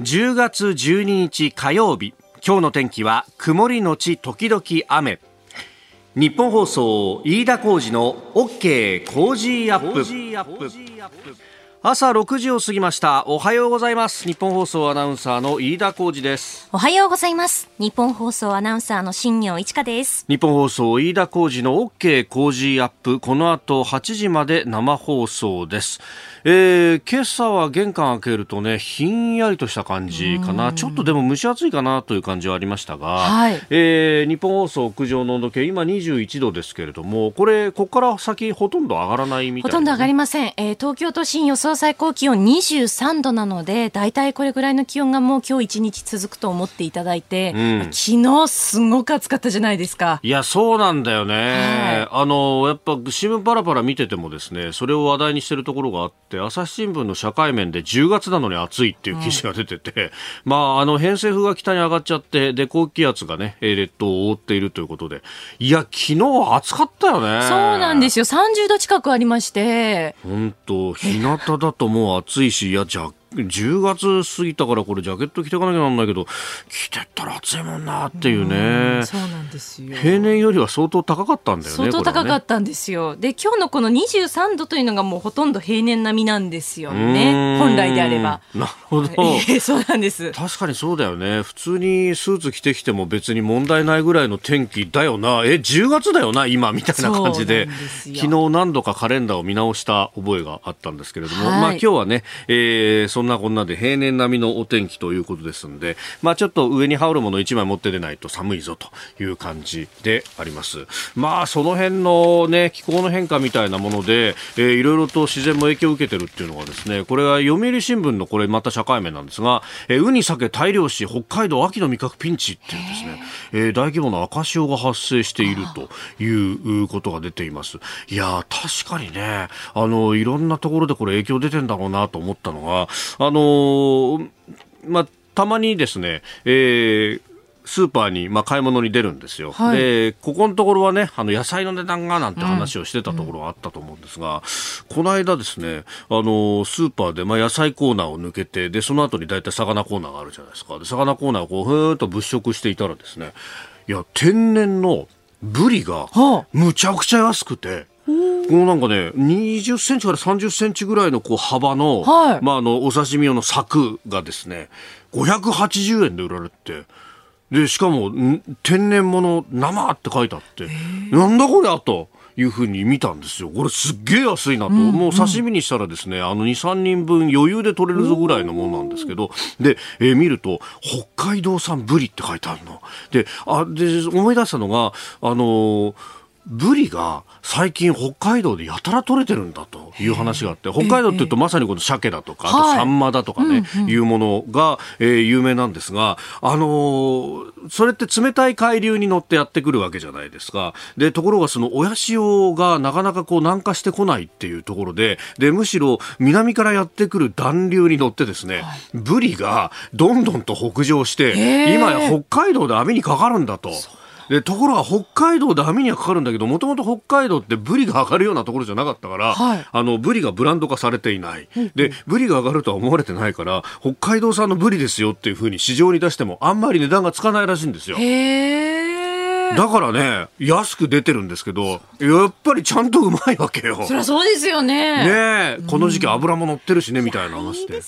10月12日火曜日。今日の天気は曇りのち時々雨。ニッポン放送飯田浩司の OK コージーアップ。朝6時を過ぎました。おはようございます。ニッポン放送アナウンサーの飯田浩司です。おはようございます。ニッポン放送アナウンサーの新行市佳です。ニッポン放送飯田浩司の OK コージーアップ。この後8時まで生放送です。えー、今朝は玄関開けるとねひんやりとした感じかな。ちょっとでも蒸し暑いかなという感じはありましたが、はい、えー、日本放送屋上の温度計今21度ですけれどもこれここから先ほとんど上がらないみたいな、ね、ほとんど上がりません、えー、東京都心予想最高気温23度なのでだいたいこれぐらいの気温がもう今日一日続くと思っていただいて、うん、昨日すごく暑かったじゃないですか。いやそうなんだよね、はい、あのやっぱ新聞パラパラ見ててもですねそれを話題にしてるところがあって朝日新聞の社会面で10月なのに暑いっていう記事が出てて、うん、まああの偏西風が北に上がっちゃってで高気圧がね列島を覆っているということで。いや昨日は暑かったよね。そうなんですよ。30度近くありまして。本当日向だともう暑いしいやジャ10月過ぎたからこれジャケット着ていかなきゃなんないけど着てったら暑いもんなっていうね。そうなんですよ。平年よりは相当高かったんだよね相当高かったんですよ、ね、で今日のこの23度というのがもうほとんど平年並みなんですよね。本来であれば。なるほど、そうなんです。確かにそうだよね。普通にスーツ着てきても別に問題ないぐらいの天気だよな。え10月だよな今みたいな感じで。昨日何度かカレンダーを見直した覚えがあったんですけれども、はい、まあ今日はね、えー、そんなこんなで平年並みのお天気ということですんで、まあちょっと上に羽織るもの1枚持って出ないと寒いぞという感じであります。まあその辺のね、気候の変化みたいなもので、えー、いろいろと自然も影響を受けてるっていうのがですね、これは読売新聞のこれまた社会面なんですが、えー、ウニ、鮭、大量死、北海道秋の味覚ピンチっていうですね、えー、大規模な赤潮が発生しているということが出ています。いや確かにね、あの、いろんなところでこれ影響出てんだろうなと思ったのが、あのまあ、たまにですね、えー、スーパーに、まあ、買い物に出るんですよ、はい、でここのところはねあの野菜の値段がなんて話をしてたところがあったと思うんですが、うん、この間ですねあのスーパーで、まあ、野菜コーナーを抜けてでその後に大体魚コーナーがあるじゃないですか。で魚コーナーをこうふーんと物色していたらですねいや天然のブリがむちゃくちゃ安くて。このなんかね、20センチから30センチぐらいのこう幅の、はい、まああの、お刺身用の柵がですね、580円で売られて、で、しかも、天然物生って書いてあって、なんだこれあと。いうふうに見たんですよ。これすっげえ安いなと。うんうん、もう刺身にしたらですね、あの2、3人分余裕で取れるぞぐらいのものなんですけど、で、えー、見ると、北海道産ブリって書いてあるの。で、あ、で、思い出したのが、あのーブリが最近北海道でやたら取れてるんだという話があって北海道っていうとまさにこの鮭だとか、あとサンマだとかね、い、うものが、えー、有名なんですが、あのー、それって冷たい海流に乗ってやってくるわけじゃないですか。で、ところがその親潮がなかなかこう南下してこないっていうところで、で、むしろ南からやってくる暖流に乗ってですね、ブリがどんどんと北上して、今や北海道で網にかかるんだと。でところが北海道で網にはかかるんだけどもともと北海道ってブリが上がるようなところじゃなかったから、はい、あのブリがブランド化されていない、でブリが上がるとは思われてないから北海道産のブリですよっていうふうに市場に出してもあんまり値段がつかないらしいんですよ。へーだからね、安く出てるんですけど、やっぱりちゃんとうまいわけよ。そりゃそうですよね。ねこの時期油も乗ってるしね、みたいな話で。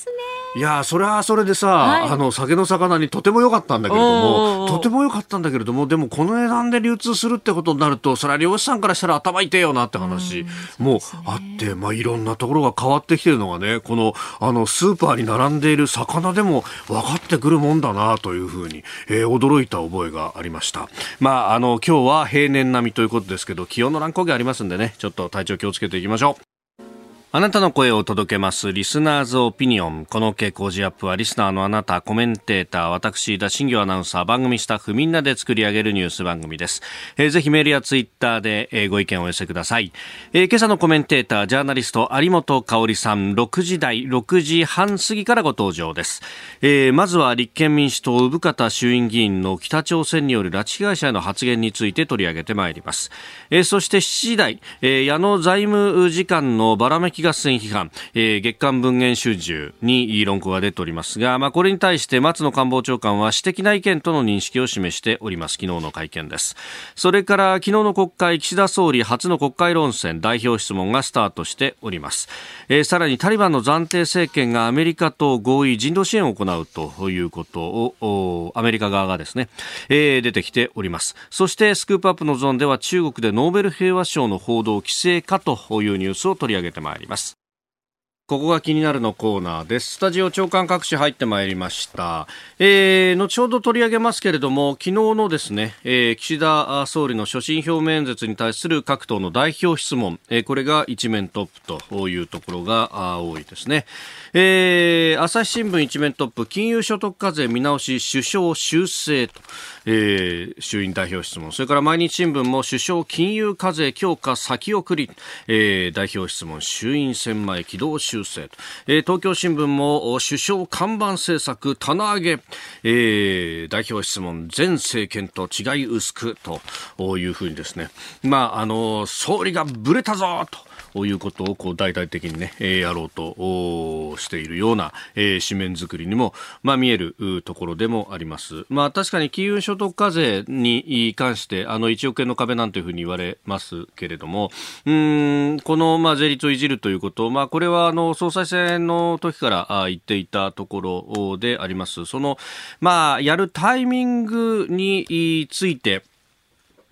いやそれはそれでさ、はい、あの酒の魚にとても良かったんだけれどもとても良かったんだけれどもでもこの値段で流通するってことになるとそれは漁師さんからしたら頭痛いよなって話もあって、まあ、いろんなところが変わってきてるのがねこのあのスーパーに並んでいる魚でも分かってくるもんだなというふうに、えー、驚いた覚えがありました。まああの今日は平年並みということですけど気温の乱高下ありますんでねちょっと体調気をつけていきましょう。あなたの声を届けます。リスナーズオピニオン。この傾向時アップは、リスナーのあなた、コメンテーター、私、田新行アナウンサー、番組スタッフ、みんなで作り上げるニュース番組です。えー、ぜひメールやツイッターで、えー、ご意見をお寄せください。えー、今朝のコメンテーター、ジャーナリスト、有本香里さん、6時台、6時半過ぎからご登場です。えー、まずは立憲民主党、生方衆院議員の北朝鮮による拉致被害者への発言について取り上げてまいります。えー、そして7時台、えー、矢野財務次官のばらめき揮合戦批判、えー、月刊文言集中に論考が出ておりますが、まあ、これに対して松野官房長官は私的な意見との認識を示しております。昨日の会見です。それから昨日の国会岸田総理初の国会論戦代表質問がスタートしております、えー、さらにタリバンの暫定政権がアメリカと合意人道支援を行うということをアメリカ側がですね、えー、出てきております。そしてスクープアップのゾーンでは中国でノーベル平和賞の報道規制かというニュースを取り上げてまいります。ここが気になるのコーナーです。スタジオ長官各紙入ってまいりました。えー、後ほど取り上げますけれども、昨日のですね、えー、岸田総理の所信表明演説に対する各党の代表質問、えー、これが一面トップというところが多いですね。えー、朝日新聞一面トップ、金融所得課税見直し、首相修正と。えー、衆院代表質問。それから毎日新聞も首相金融課税強化先送り、えー、代表質問。衆院選前軌道修正えー、東京新聞も首相看板政策棚上げ、えー、代表質問前政権と違い薄くというふうにですね。まああの総理がぶれたぞと。いうことをこう大々的にね、えー、やろうとしているような、えー、紙面作りにも、まあ、見えるところでもあります。まあ、確かに金融所得課税に関して、あの1億円の壁なんていうふうに言われますけれども、うんこの、まあ、税率をいじるということ、まあ、これはあの総裁選の時から言っていたところであります。その、まあ、やるタイミングについて、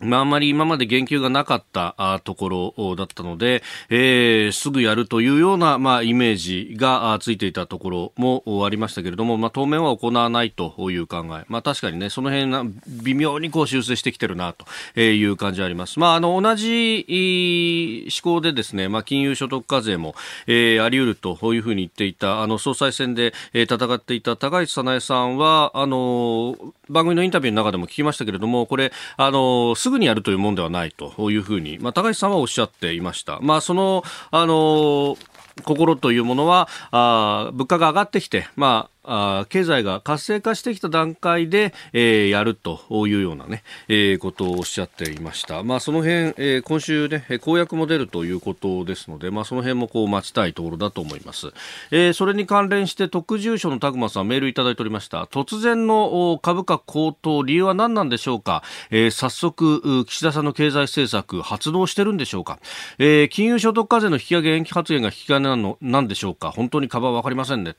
まあ、あまり今まで言及がなかったところだったので、えー、すぐやるというような、まあ、イメージがついていたところもありましたけれども、まあ、当面は行わないという考え。まあ、確かにね、その辺微妙にこう修正してきてるなという感じはあります。まあ、あの、同じ思考でですね、まあ、金融所得課税も、えー、あり得るというふうに言っていた、あの、総裁選で、戦っていた高市早苗さんは、あの、番組のインタビューの中でも聞きましたけれども、これ、あの、すぐにやるというもんではないというふうに、まあ、高橋さんはおっしゃっていました。まあ、その、あの、心というものは、あ物価が上がってきて、まあ、あ経済が活性化してきた段階で、えー、やるというようなね、えー、ことをおっしゃっていました。まあ、その辺、えー、今週ね、公約も出るということですので、まあ、その辺もこう待ちたいところだと思います。えー、それに関連して特住所のタグマさんメールいただいておりました。突然の株価高騰、理由は何なんでしょうか、えー、早速、岸田さんの経済政策発動してるんでしょうか、えー、金融所得課税の引き上げ延期発言が引き金なのなんでしょうか？本当に株は分かりませんね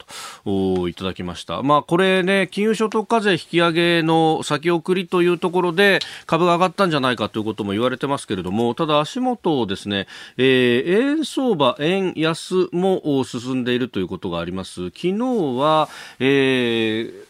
といただききました。まあ、これね、金融所得課税引き上げの先送りというところで株が上がったんじゃないかということも言われてますけれども、ただ足元をですね、えー、円相場、円安も進んでいるということがあります。昨日は、えー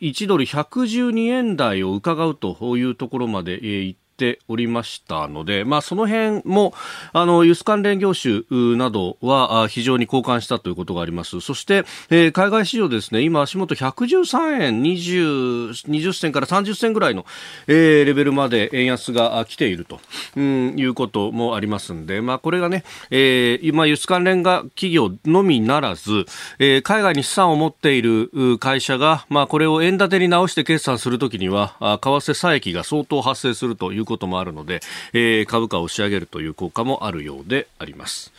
1ドル112円台を伺うというところまで行ってておりましたので、まあ、その辺も、あの、輸出関連業種などは非常に交換したということがあります。そして、えー、海外市場ですね、今足元113円20、20銭から30銭ぐらいの、えー、レベルまで円安が来ていると、うん、いうこともありますんで、まあ、これがね、えー、今輸出関連が企業のみならず、えー、海外に資産を持っている会社が、まあ、これを円建てに直して決算するときには、為替差益が相当発生するということもあるので、えー、株価を押し上げるという効果もあるようであります。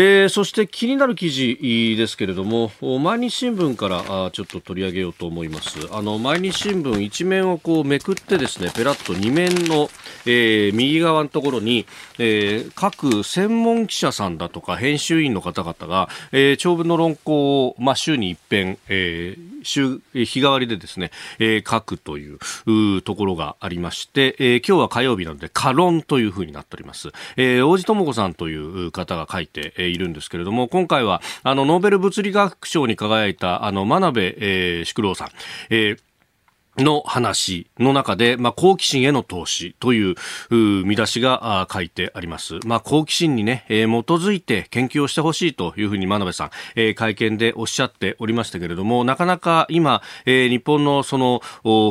えー、そして気になる記事ですけれども毎日新聞からちょっと取り上げようと思います。あの毎日新聞一面をこうめくってですねペラッと2面の、えー、右側のところに、えー、各専門記者さんだとか編集員の方々が、え、長文の論考を、まあ、週に一遍、え、週日替わりでですね、え、書くというところがありまして、え、今日は火曜日なので過論というふうになっております、え、王子智子さんという方が書いて、いるんですけれども、今回は、あの、ノーベル物理学賞に輝いた、あの、真鍋、えー、宿郎さん、えーの話の中で、まあ、好奇心への投資という見出しが書いてあります。まあ、好奇心にね、えー、基づいて研究をしてほしいというふうに真鍋さん、えー、会見でおっしゃっておりましたけれども、なかなか今、えー、日本のその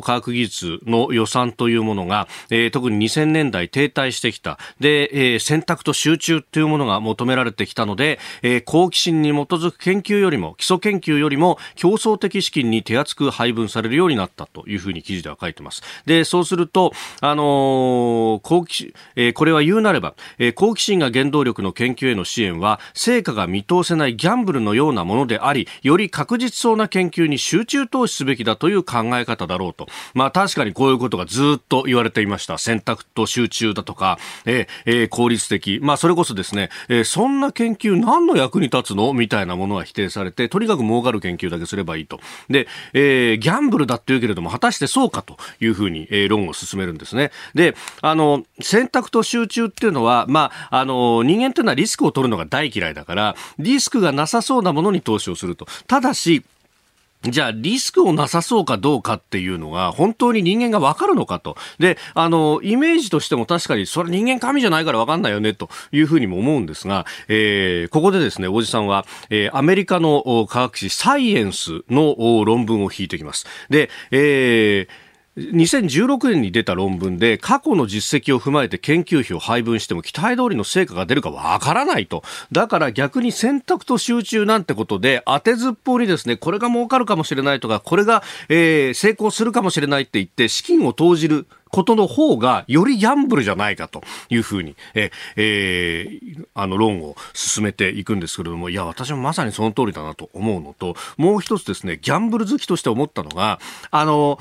科学技術の予算というものが、えー、特に2000年代停滞してきた。で、えー、選択と集中というものが求められてきたので、えー、好奇心に基づく研究よりも、基礎研究よりも競争的資金に手厚く配分されるようになったといういうふうに記事では書いてます。で、そうすると、あのー、好奇、えー、これは言うなれば、えー、好奇心が原動力の研究への支援は、成果が見通せないギャンブルのようなものであり、より確実そうな研究に集中投資すべきだという考え方だろうと。まあ確かにこういうことがずっと言われていました。選択と集中だとか、えー、効率的。まあそれこそですね、えー、そんな研究何の役に立つの？みたいなものは否定されて、とにかく儲かる研究だけすればいいと。で、えー、ギャンブルだって言うけれども、果たしてそうかというふうに、えー、論を進めるんですね。で、あの、選択と集中っていうのは、まあ、あの、人間というのはリスクを取るのが大嫌いだから、リスクがなさそうなものに投資をすると。ただし、じゃあ、リスクをなさそうかどうかっていうのが、本当に人間がわかるのかと。で、あの、イメージとしても確かに、それ人間神じゃないからわかんないよね、というふうにも思うんですが、えー、ここでですね、おじさんは、えー、アメリカの科学誌サイエンスの論文を引いてきます。で、えー、2016年に出た論文で過去の実績を踏まえて研究費を配分しても期待通りの成果が出るかわからないと。だから逆に選択と集中なんてことで当てずっぽうにですね、これが儲かるかもしれないとか、これが、えー、成功するかもしれないって言って資金を投じることの方がよりギャンブルじゃないかというふうに、ええー、あの論を進めていくんですけれども、いや、私もまさにその通りだなと思うのと、もう一つですね、ギャンブル好きとして思ったのが、あの、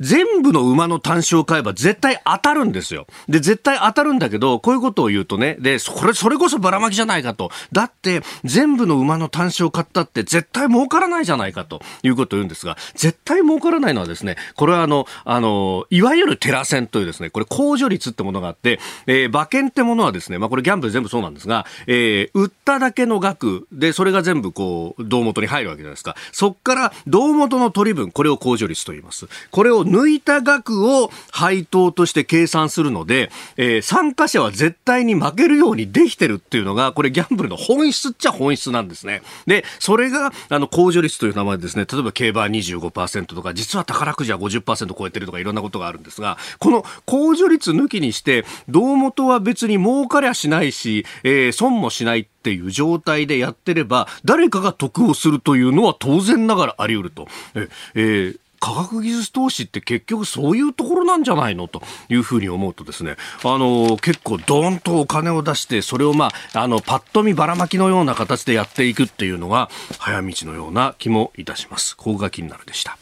全部の馬の単勝を買えば絶対当たるんですよ。で、絶対当たるんだけど、こういうことを言うとね、で、それ、それこそばらまきじゃないかと。だって、全部の馬の単勝を買ったって絶対儲からないじゃないかということを言うんですが、絶対儲からないのはですね、これはあの、あの、いわゆるテラセンというですね、これ控除率ってものがあって、えー、馬券ってものはですね、まあこれギャンブル全部そうなんですが、えー、売っただけの額で、それが全部こう、胴元に入るわけじゃないですか。そっから胴元の取り分、これを控除率と言います。これを抜いた額を配当として計算するので、えー、参加者は絶対に負けるようにできてるっていうのが、これギャンブルの本質っちゃ本質なんですね。で、それが、あの、控除率という名前ですね、例えば競馬25%とか、実は宝くじは50%超えてるとかいろんなことがあるんですが、この控除率抜きにして、胴元は別に儲かりゃしないし、えー、損もしないっていう状態でやってれば、誰かが得をするというのは当然ながらあり得ると。ええー科学技術投資って結局そういうところなんじゃないの？というふうに思うとですね、あの、結構ドーンとお金を出して、それをまあ、あの、パッと見ばらまきのような形でやっていくっていうのが、早道のような気もいたします。ここが気になるでした。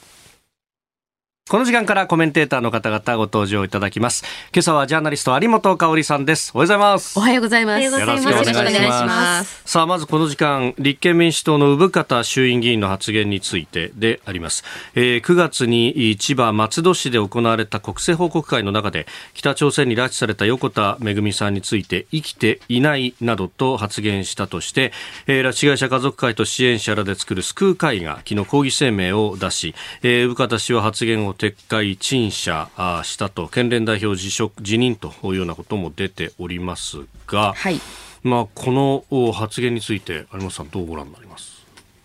この時間からコメンテーターの方々ご登場いただきます。今朝はジャーナリスト有本香里さんです。おはようございます。おはようございます。よろしくお願いします。さあ、まずこの時間、立憲民主党の産方衆院議員の発言についてであります。えー、9月に千葉松戸市で行われた国政報告会の中で、北朝鮮に拉致された横田めぐみさんについて生きていないなどと発言したとして、えー、拉致被害者家族会と支援者らで作る救う会が昨日抗議声明を出し、えー、産方氏は発言を撤回陳謝したと県連代表辞職辞任というようなことも出ておりますが、はい、まあ、この発言について有本さんどうご覧になります？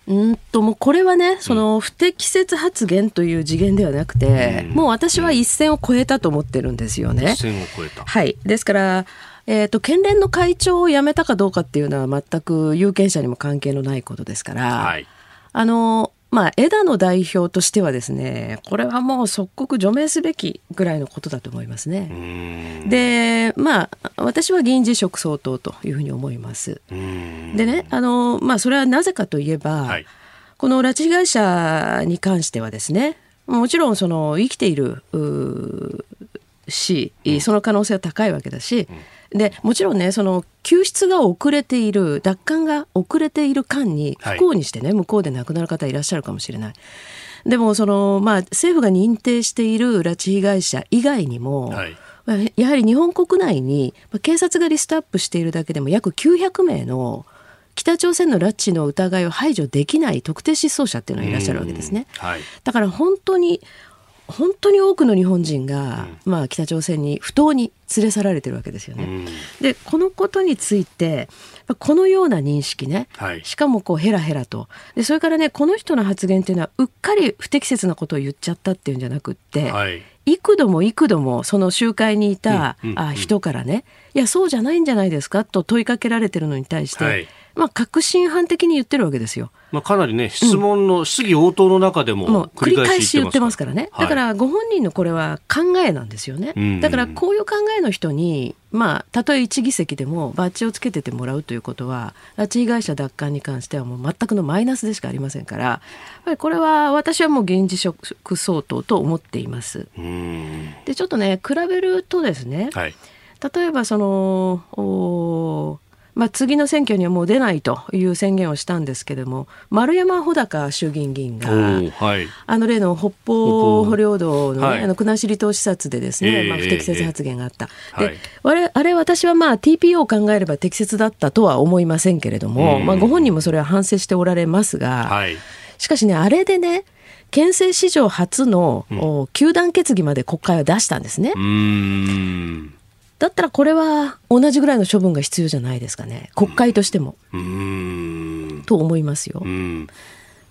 うんともうこれはね、その不適切発言という次元ではなくて、うん、もう私は一線を越えたと思ってるんですよね。一線を越えた。はい。ですから、えっ、ー、と、県連の会長を辞めたかどうかっていうのは全く有権者にも関係のないことですから、はい、あの、まあ、枝野代表としてはですね、これはもう即刻除名すべきぐらいのことだと思いますね。で、まあ、私は議員辞職相当というふうに思います。でね、あの、まあ、それはなぜかといえば、はい、この拉致被害者に関してはですね、もちろんその生きているし、その可能性は高いわけだし、うんでもちろんねその救出が遅れている奪還が遅れている間に不幸にしてね、はい、向こうで亡くなる方いらっしゃるかもしれない。でもその、まあ、政府が認定している拉致被害者以外にも、はい、やはり日本国内に警察がリストアップしているだけでも約900名の北朝鮮の拉致の疑いを排除できない特定失踪者っていうのがいらっしゃるわけですね。はい、だから本当に本当に多くの日本人が、うん、まあ、北朝鮮に不当に連れ去られてるわけですよね。うん、でこのことについてこのような認識ね、はい、しかもこうヘラヘラと。でそれからねこの人の発言っていうのはうっかり不適切なことを言っちゃったっていうんじゃなくって、はい、幾度も幾度もその集会にいた、あ人からねいやそうじゃないんじゃないですかと問いかけられてるのに対して、はいまあ、確信犯的に言ってるわけですよ。まあ、かなりね、質問の、質疑応答の中でも繰り返し言ってますからね。だから、ご本人のこれは考えなんですよね。だから、こういう考えの人に、まあ、たとえ一議席でもバッジをつけててもらうということは、拉致被害者奪還に関してはもう全くのマイナスでしかありませんから、やっぱりこれは私はもう現実職相当と思っています。で、ちょっとね、比べるとですね、はい、例えばその、まあ、次の選挙にはもう出ないという宣言をしたんですけれども丸山穂高衆議院議員が、はい、あの例の北方領土の,、ね、はい、あの国後島視察でですね、えー、まあ、不適切発言があった、えー、で、はい、あれ私はまあ TPO を考えれば適切だったとは思いませんけれども、まあ、ご本人もそれは反省しておられますが、しかしねあれでね憲政史上初の、うん、球団決議まで国会は出したんですね。だったらこれは同じぐらいの処分が必要じゃないですかね。国会としても。と思いますよ。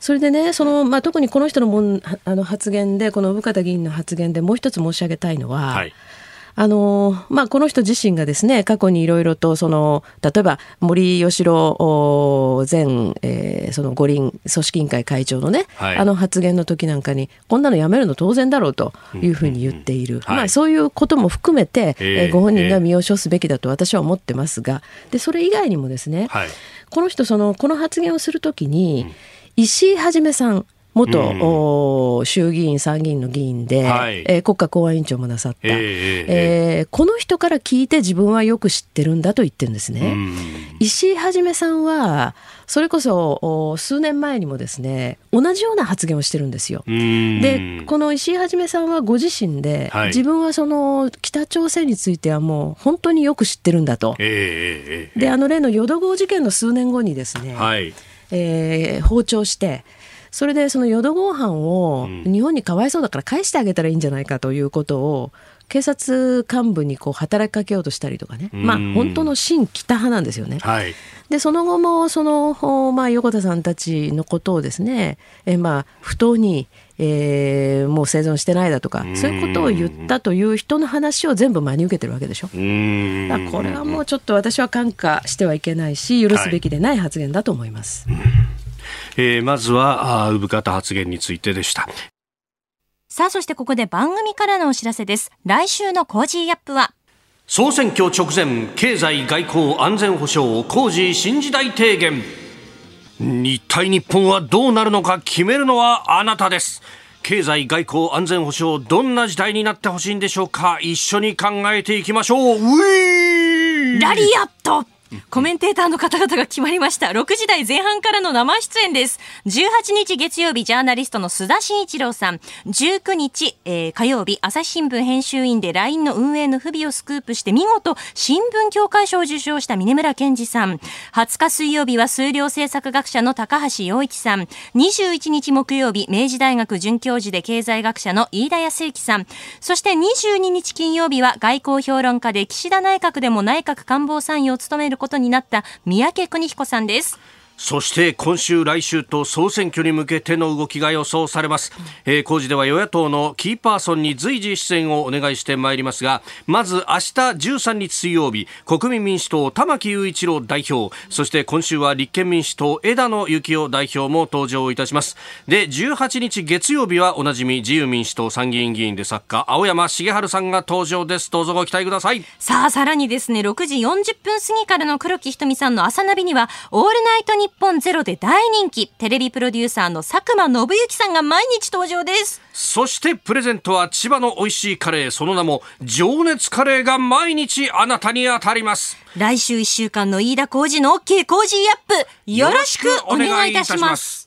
それでねその、まあ、特にこの人のもんあの発言でこの生方議員の発言でもう一つ申し上げたいのは、はいあのまあ、この人自身がですね過去にいろいろとその例えば森喜朗前、えー、その五輪組織委員会会長のね、はい、あの発言の時なんかにこんなのやめるの当然だろうというふうに言っている、まあ、そういうことも含めて、えー、ご本人が身を処すべきだと私は思ってますがでそれ以外にもですね、はい、この人そのこの発言をするときに、石井はじめさん元、うん、衆議院参議院の議員で、はい、えー、国家公安委員長もなさった、えー、えー、この人から聞いて自分はよく知ってるんだと言ってるんですね。石井はじめさんはそれこそ数年前にもですね同じような発言をしてるんですよ。でこの石井はじめさんはご自身で、はい、自分はその北朝鮮についてはもう本当によく知ってるんだと。えー、であの例の淀号事件の数年後にですね、はい、えー、訪朝してそれでその淀合飯を日本にかわいそうだから返してあげたらいいんじゃないかということを警察幹部にこう働きかけようとしたりとかね、まあ、本当の新北派なんですよね。はい、でその後もその、まあ、横田さんたちのことをですねえ、まあ、不当に、えー、もう生存してないだとかそういうことを言ったという人の話を全部真に受けてるわけでしょ。これはもうちょっと私は看過してはいけないし許すべきでない発言だと思います。はいえー、まずは産方発言についてでした。さあそしてここで番組からのお知らせです。来週のコージーアップは？総選挙直前経済外交安全保障工事新時代提言。一体日本はどうなるのか決めるのはあなたです。経済外交安全保障どんな時代になってほしいんでしょうか。一緒に考えていきましょう。うラリアットコメンテーターの方々が決まりました。6時台前半からの生出演です。18日月曜日、ジャーナリストの須田慎一郎さん。19日、えー、火曜日、朝日新聞編集員で LINE の運営の不備をスクープして見事、新聞協会賞を受賞した峰村健二さん。20日水曜日は数量政策学者の高橋洋一さん。21日木曜日、明治大学准教授で経済学者の飯田康之さん。そして22日金曜日は外交評論家で岸田内閣でも内閣官房参与を務めることになった三宅邦彦さんです。そして今週来週と総選挙に向けての動きが予想されます、えー、工事では与野党のキーパーソンに随時出演をお願いしてまいりますがまず明日13日水曜日国民民主党玉木雄一郎代表そして今週は立憲民主党枝野幸男代表も登場いたします。で18日月曜日はおなじみ自由民主党参議院議員で作家青山茂春さんが登場です。どうぞご期待ください。さあさらにですね6時40分過ぎからの黒木ひとみさんの朝ナビにはオールナイト日本ゼロで大人気、テレビプロデューサーの佐久間信之さんが毎日登場です。そしてプレゼントは千葉の美味しいカレー、その名も情熱カレーが毎日あなたに当たります。来週1週間の飯田浩二の OK 工事アップ、よろしくお願いいたします。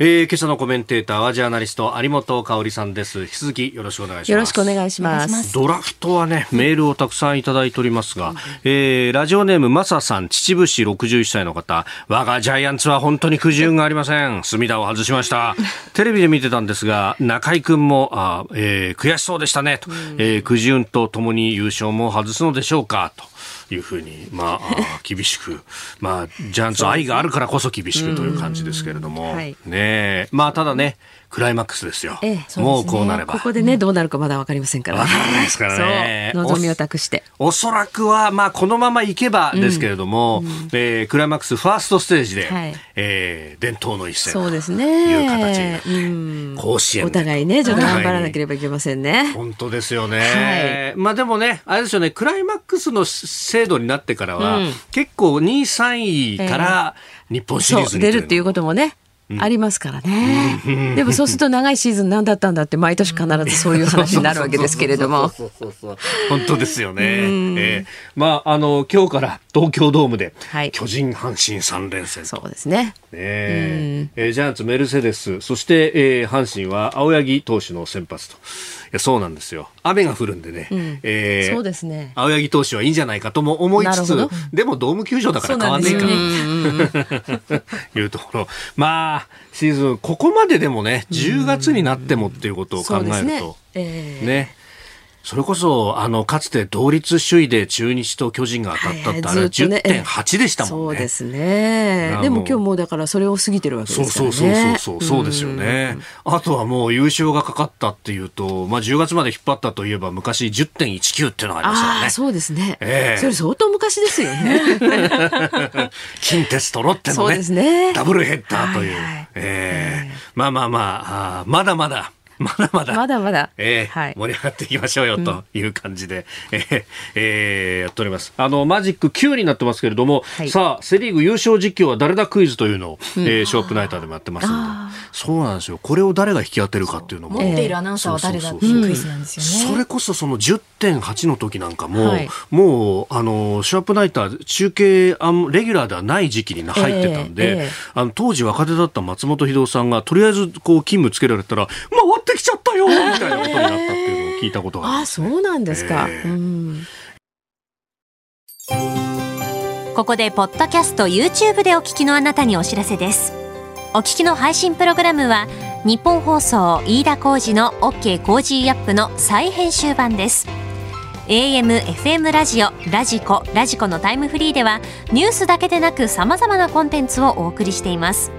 えー、今朝のコメンテーターはジャーナリスト有本香里さんです。引き続きよろしくお願いします。よろしくお願いします。ドラフトはねメールをたくさんいただいておりますが、えー、ラジオネームマサさん秩父市61歳の方。我がジャイアンツは本当にくじ運がありません。隅田を外しました。テレビで見てたんですが中居君もあ、えー、悔しそうでしたね。と、えー、くじ運とともに優勝も外すのでしょうか。というふうに、まあ、厳しく、まあ、ジャンツ愛があるからこそ厳しくという感じですけれども、はい、ねまあ、ただね、クライマックスですよ。ええ、もうこうなれば。ここでね、どうなるかまだわかりませんから、わからないですからね。望みを託して。おそらくは、まあ、このままいけばですけれども、うん、えー、クライマックスファーストステージで、はい、えー、伝統の一戦そうですね。いう形に甲子園。お互いね、ちょっと頑張らなければいけませんね。本当ですよね。はい、まあでもね、あれですよね、クライマックスの制度になってからは、うん、結構2位、3位から日本シリーズに、出るっていうこともね。ありますからね、うん、でもそうすると長いシーズン何だったんだって毎年必ずそういう話になるわけですけれども。本当ですよね、えー、まああの今日から東京ドームで、巨人阪神3連戦そうですね。ねえ。ー、ジャイアンツメルセデス。そして、えー、阪神は青柳投手の先発と。やそうなんですよ。雨が降るんでね、うん、えー、そうですね。青柳投手はいいんじゃないかとも思いつつでもドーム球場だから変わんねえかと、ね、いうところ。まあシーズンここまででもね10月になってもっていうことを考えると、ね。えー、ねそれこそ、あの、かつて同率首位で中日と巨人が当たったって、あれは10.8でしたもんね。そうですね。でも今日もうだからそれを過ぎてるわけですからね。そうそうそうそう、そうですよね。あとはもう優勝がかかったっていうと、まあ10月まで引っ張ったといえば昔10.19っていうのがありましたよね。そうですね。えー、それ相当昔ですよね。近鉄とロッテのね、ねダブルヘッダーという。はいはい、えー、まあまあまああ、まだまだ。まだまだ。まだまだ。えー、はい、盛り上がっていきましょうよという感じで、うん、えー、えー、やっております。あの、マジック9になってますけれども、はい、さあ、セリーグ優勝実況は誰だクイズというのを、うん、えー、ショープナイターでもやってますので、そうなんですよ。これを誰が引き当てるかっていうのも。持っているアナウンサーは誰だっていうクイズなんですよね。それこそその10.8の時なんかも、はい、もう、あの、ショープナイター中継あん、レギュラーではない時期に入ってたんで、えーえー、あの当時若手だった松本秀夫さんが、とりあえずこう勤務つけられたら、回ってきちゃったよみたいなことになったっていうのを聞いたことがああそうなんですか、えー、うん。ここでポッドキャスト YouTube でお聞きのあなたにお知らせです。お聞きの配信プログラムはニッポン放送飯田浩司の OK コージーアップの再編集版です。AM、FM ラジオ、ラジコ、ラジコのタイムフリーではニュースだけでなく様々なコンテンツをお送りしています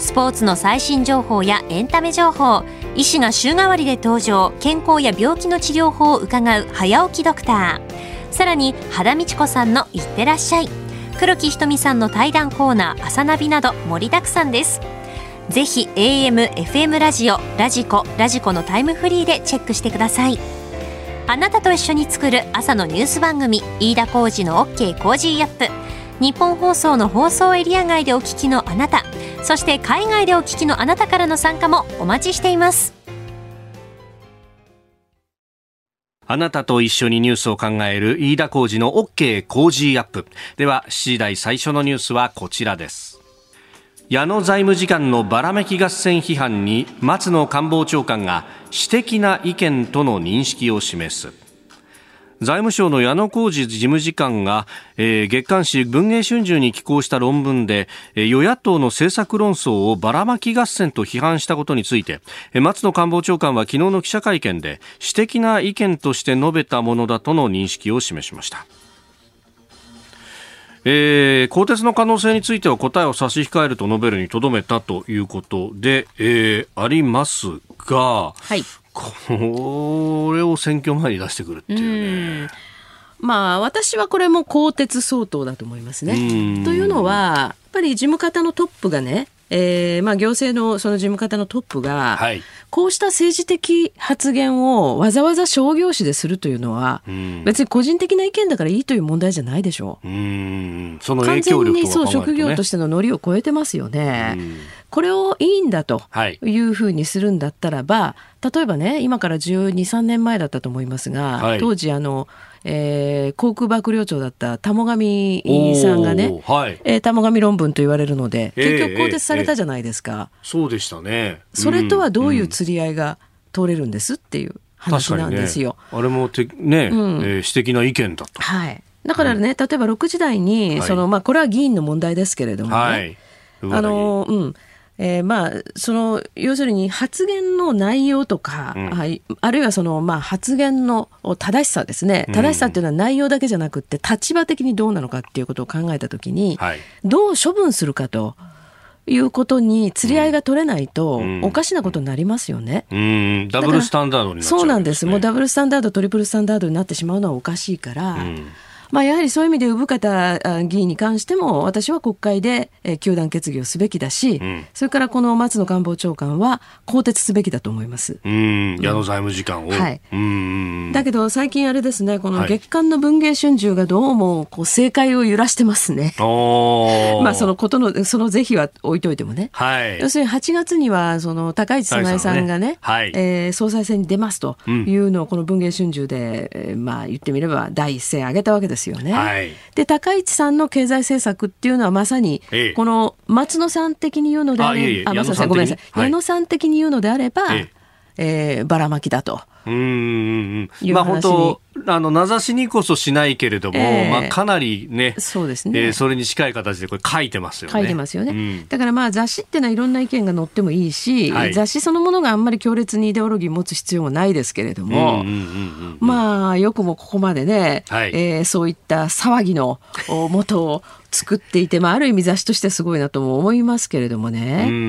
スポーツの最新情報やエンタメ情報医師が週替わりで登場健康や病気の治療法を伺う早起きドクター。さらに羽田美智子さんの「いってらっしゃい」黒木ひとみさんの対談コーナー「朝ナビ」など盛りだくさんです。ぜひ AM、FM ラジオ、ラジコ、ラジコのタイムフリーでチェックしてください。あなたと一緒に作る朝のニュース番組飯田浩司の OK コージーアップ。ニッポン放送の放送エリア外でお聞きのあなたそして海外でお聞きのあなたからの参加もお待ちしています。あなたと一緒にニュースを考える飯田浩二の OK 工事アップ。では7時台最初のニュースはこちらです。矢野財務次官のばらめき合戦批判に松野官房長官が私的な意見との認識を示す。財務省の矢野浩二事務次官が、えー、月刊誌文藝春秋に寄稿した論文で、えー、与野党の政策論争をばらまき合戦と批判したことについて、えー、松野官房長官は昨日の記者会見で私的な意見として述べたものだとの認識を示しました。えー、更迭の可能性については答えを差し控えると述べるにとどめたということで、えー、ありますが、はい、これを選挙前に出してくるっていうね。まあ私はこれも更迭相当だと思いますね。というのはやっぱり事務方のトップがねえーまあ、行政のその事務方のトップが、はい、こうした政治的発言をわざわざ商業誌でするというのは、別に個人的な意見だからいいという問題じゃないでしょう。うんその完全にそう職業としてのノリを超えてますよね。これをいいんだとい。うふうにするんだったらば、例えばね今から12、3年前だったと思いますが、はい、当時あのえー、航空幕僚長だった田母神さんがね、はい。えー、田母神論文と言われるので、結局更迭されたじゃないですか。えー、そうでしたね、それとはどういう釣り合いが取れるんですっていう話なんですよ。ね、あれもてね、うん、えー、私的な意見だと。はい。だからね、例えば6時台に、そのまあこれは議員の問題ですけれどもね、はい、あのうん。えー、まあ、その、要するに発言の内容とか、うん、はい、あるいはその、まあ、発言の正しさですね。正しさっていうのは内容だけじゃなくて、立場的にどうなのかっていうことを考えたときに、はい、どう処分するかと。いうことに釣り合いが取れないと、おかしなことになりますよね。うん、ダブルスタンダードね、そうなんです。もうダブルスタンダード、トリプルスタンダードになってしまうのはおかしいから、うんまあ、やはりそういう意味で生方議員に関しても私は国会で糾弾決議をすべきだし、うん、それからこの松野官房長官は更迭すべきだと思います。うん。矢野財務次官を、はい、うんだけど最近あれですねこの月刊の文藝春秋がどうもこう政界を揺らしてますね。まあそのことのその是非は置いといてもね、はい、要するに8月にはその高市早苗さんがねね、はい、えー、総裁選に出ますというのをこの文藝春秋で、えー、まあ言ってみれば第一声挙げたわけですですよね。はい、で高市さんの経済政策っていうのはまさにこの松野さん的に言うのであれば、あ、松野さんごめんなさい、はい、矢野さん的に言うのであれば、ええー、ばらまきだと。うんまあ本当あの名指しにこそしないけれども、えー、まあかなりね、そうですね、えー、それに近い形でこれ書いてますよね。書いてますよね。うん、だからまあ雑誌ってのはいろんな意見が載ってもいいし、はい、雑誌そのものがあんまり強烈にイデオロギーを持つ必要もないですけれども、まあよくもここまでね、はい、えー、そういった騒ぎの元を作っていて、まあある意味雑誌としてすごいなとも思いますけれどもね。うんうんうんう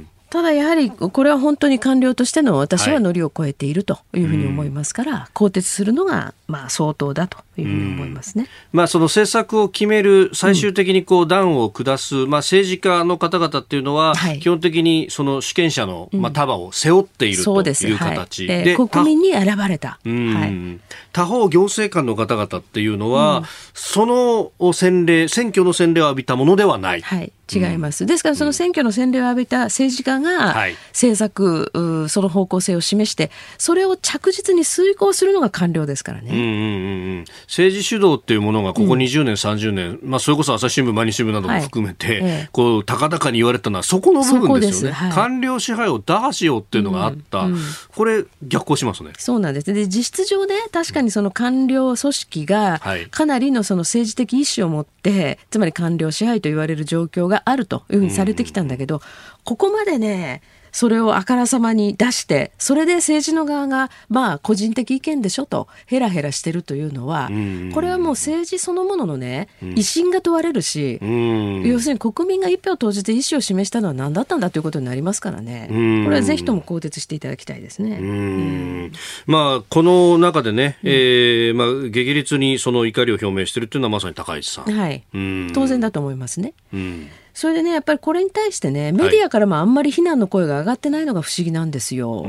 んただやはりこれは本当に官僚としての私は乗りを越えているというふうに思いますから、はい、更迭するのがまあ相当だというふうに思いますね。まあその政策を決める最終的にこう段を下す、まあ政治家の方々っていうのは、基本的にその主権者のまあ束を背負っているという形で、はい。えー、国民に選ばれた。はい、他方行政官の方々っていうのは、うん、その洗礼選挙の洗礼を浴びたものではない。はい。違います。ですからその選挙の洗礼を浴びた政治家が政策、はい、その方向性を示してそれを着実に遂行するのが官僚ですからね。うんうんうん、政治主導っていうものがここ20年、うん、30年、まあ、それこそ朝日新聞毎日新聞なども含めて、こう高々に言われたのはそこの部分ですよね、はい、官僚支配を打破しようっていうのがあった、これ逆行しますね。そうなんです。で実質上ね確かにその官僚組織がかなりのその政治的意思を持ってつまり官僚支配と言われる状況があるというふうにされてきたんだけど、ここまでねそれをあからさまに出してそれで政治の側がまあ個人的意見でしょとヘラヘラしてるというのはこれはもう政治そのもののね威信が問われるし要するに国民が一票投じて意思を示したのは何だったんだということになりますからね。これはぜひとも更迭していただきたいですね。まあこの中でね、えー、まあ激烈にその怒りを表明しているというのはまさに高市さん。はい、当然だと思いますね。それでねやっぱりこれに対してねメディアからもあんまり非難の声が上がってないのが不思議なんですよ。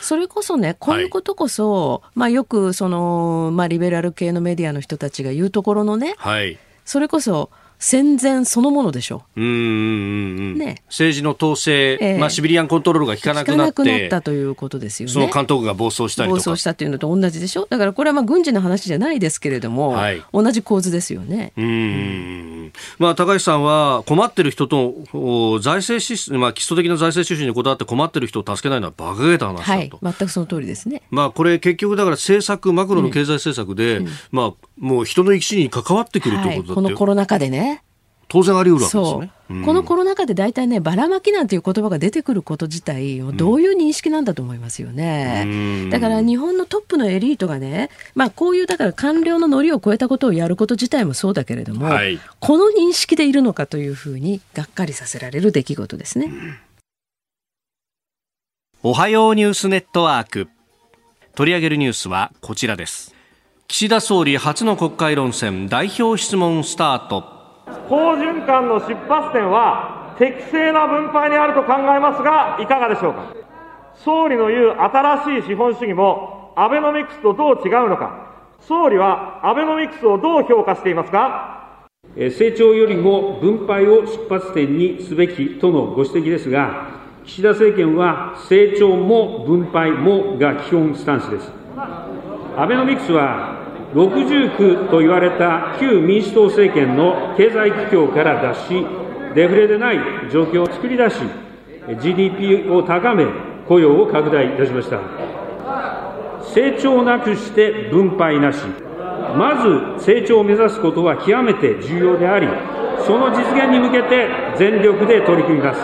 それこそねこういうことこそ、はい、まあ、よくその、まあ、リベラル系のメディアの人たちが言うところのね、はい、それこそ戦前そのものでしょう。うんね、政治の統制、えー、まあ、シビリアンコントロールが効かなくなって。ななったということですよね。その監督が暴走したり暴走したっていうのと同じでしょだからこれはまあ軍事の話じゃないですけれども、はい、同じ構図ですよね。うん、まあ、高橋さんは困ってる人と財政支出、まあ、基礎的な財政収支にこだわって困ってる人を助けないのは馬鹿げた話だと。はい、全くその通りですね。まあ、これ結局だから政策、マクロの経済政策で、うんうん、まあ、もう人の生き死に関わってくるということだ、はい、このコロナ禍でね。当然あり得るわけですね。うん、このコロナ禍で大体ね、ばらまきなんていう言葉が出てくること自体、どういう認識なんだと思いますよね。うん、だから日本のトップのエリートがね、まあこういうだから官僚のノリを超えたことをやること自体もそうだけれども、はい、この認識でいるのかというふうにがっかりさせられる出来事ですね。うん、おはようニュースネットワーク。取り上げるニュースはこちらです。岸田総理初の国会論戦代表質問スタート。好循環の出発点は適正な分配にあると考えますが、いかがでしょうか？総理の言う新しい資本主義も、アベノミクスとどう違うのか？総理はアベノミクスをどう評価していますか？成長よりも分配を出発点にすべきとのご指摘ですが、岸田政権は成長も分配もが基本スタンスです。アベノミクスは六重苦と言われた旧民主党政権の経済苦境から脱し、デフレでない状況を作り出し、GDP を高め、雇用を拡大いたしました。成長なくして分配なし、まず成長を目指すことは極めて重要であり、その実現に向けて全力で取り組みます。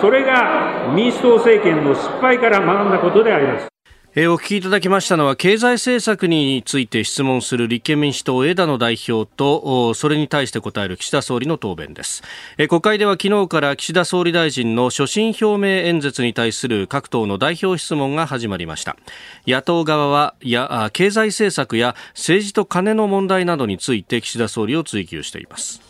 それが民主党政権の失敗から学んだことであります。えー、お聞きいただきましたのは経済政策について質問する立憲民主党枝野代表とそれに対して答える岸田総理の答弁です、えー、国会では昨日から岸田総理大臣の所信表明演説に対する各党の代表質問が始まりました。野党側はや経済政策や政治と金の問題などについて岸田総理を追及しています。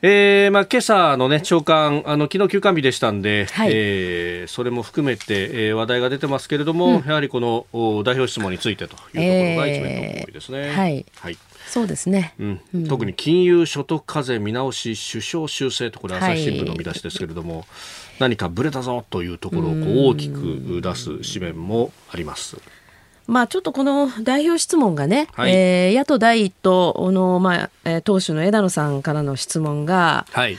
えーまあ、今朝の、ね、長官、あの昨日休館日でしたんで、はい、えー、それも含めて、えー、話題が出てますけれども、うん、やはりこの代表質問についてというところが一面の思いですね。えー、はい、はい。そうですね、うん。うん、特に金融所得課税見直し首相修正とこれ朝日新聞の見出しですけれども、はい、何かぶれたぞというところをこう大きく出す紙面もあります。まあ、ちょっとこの代表質問がね、はい、えー、野党第一党の、まあえー、党首の枝野さんからの質問が、はい、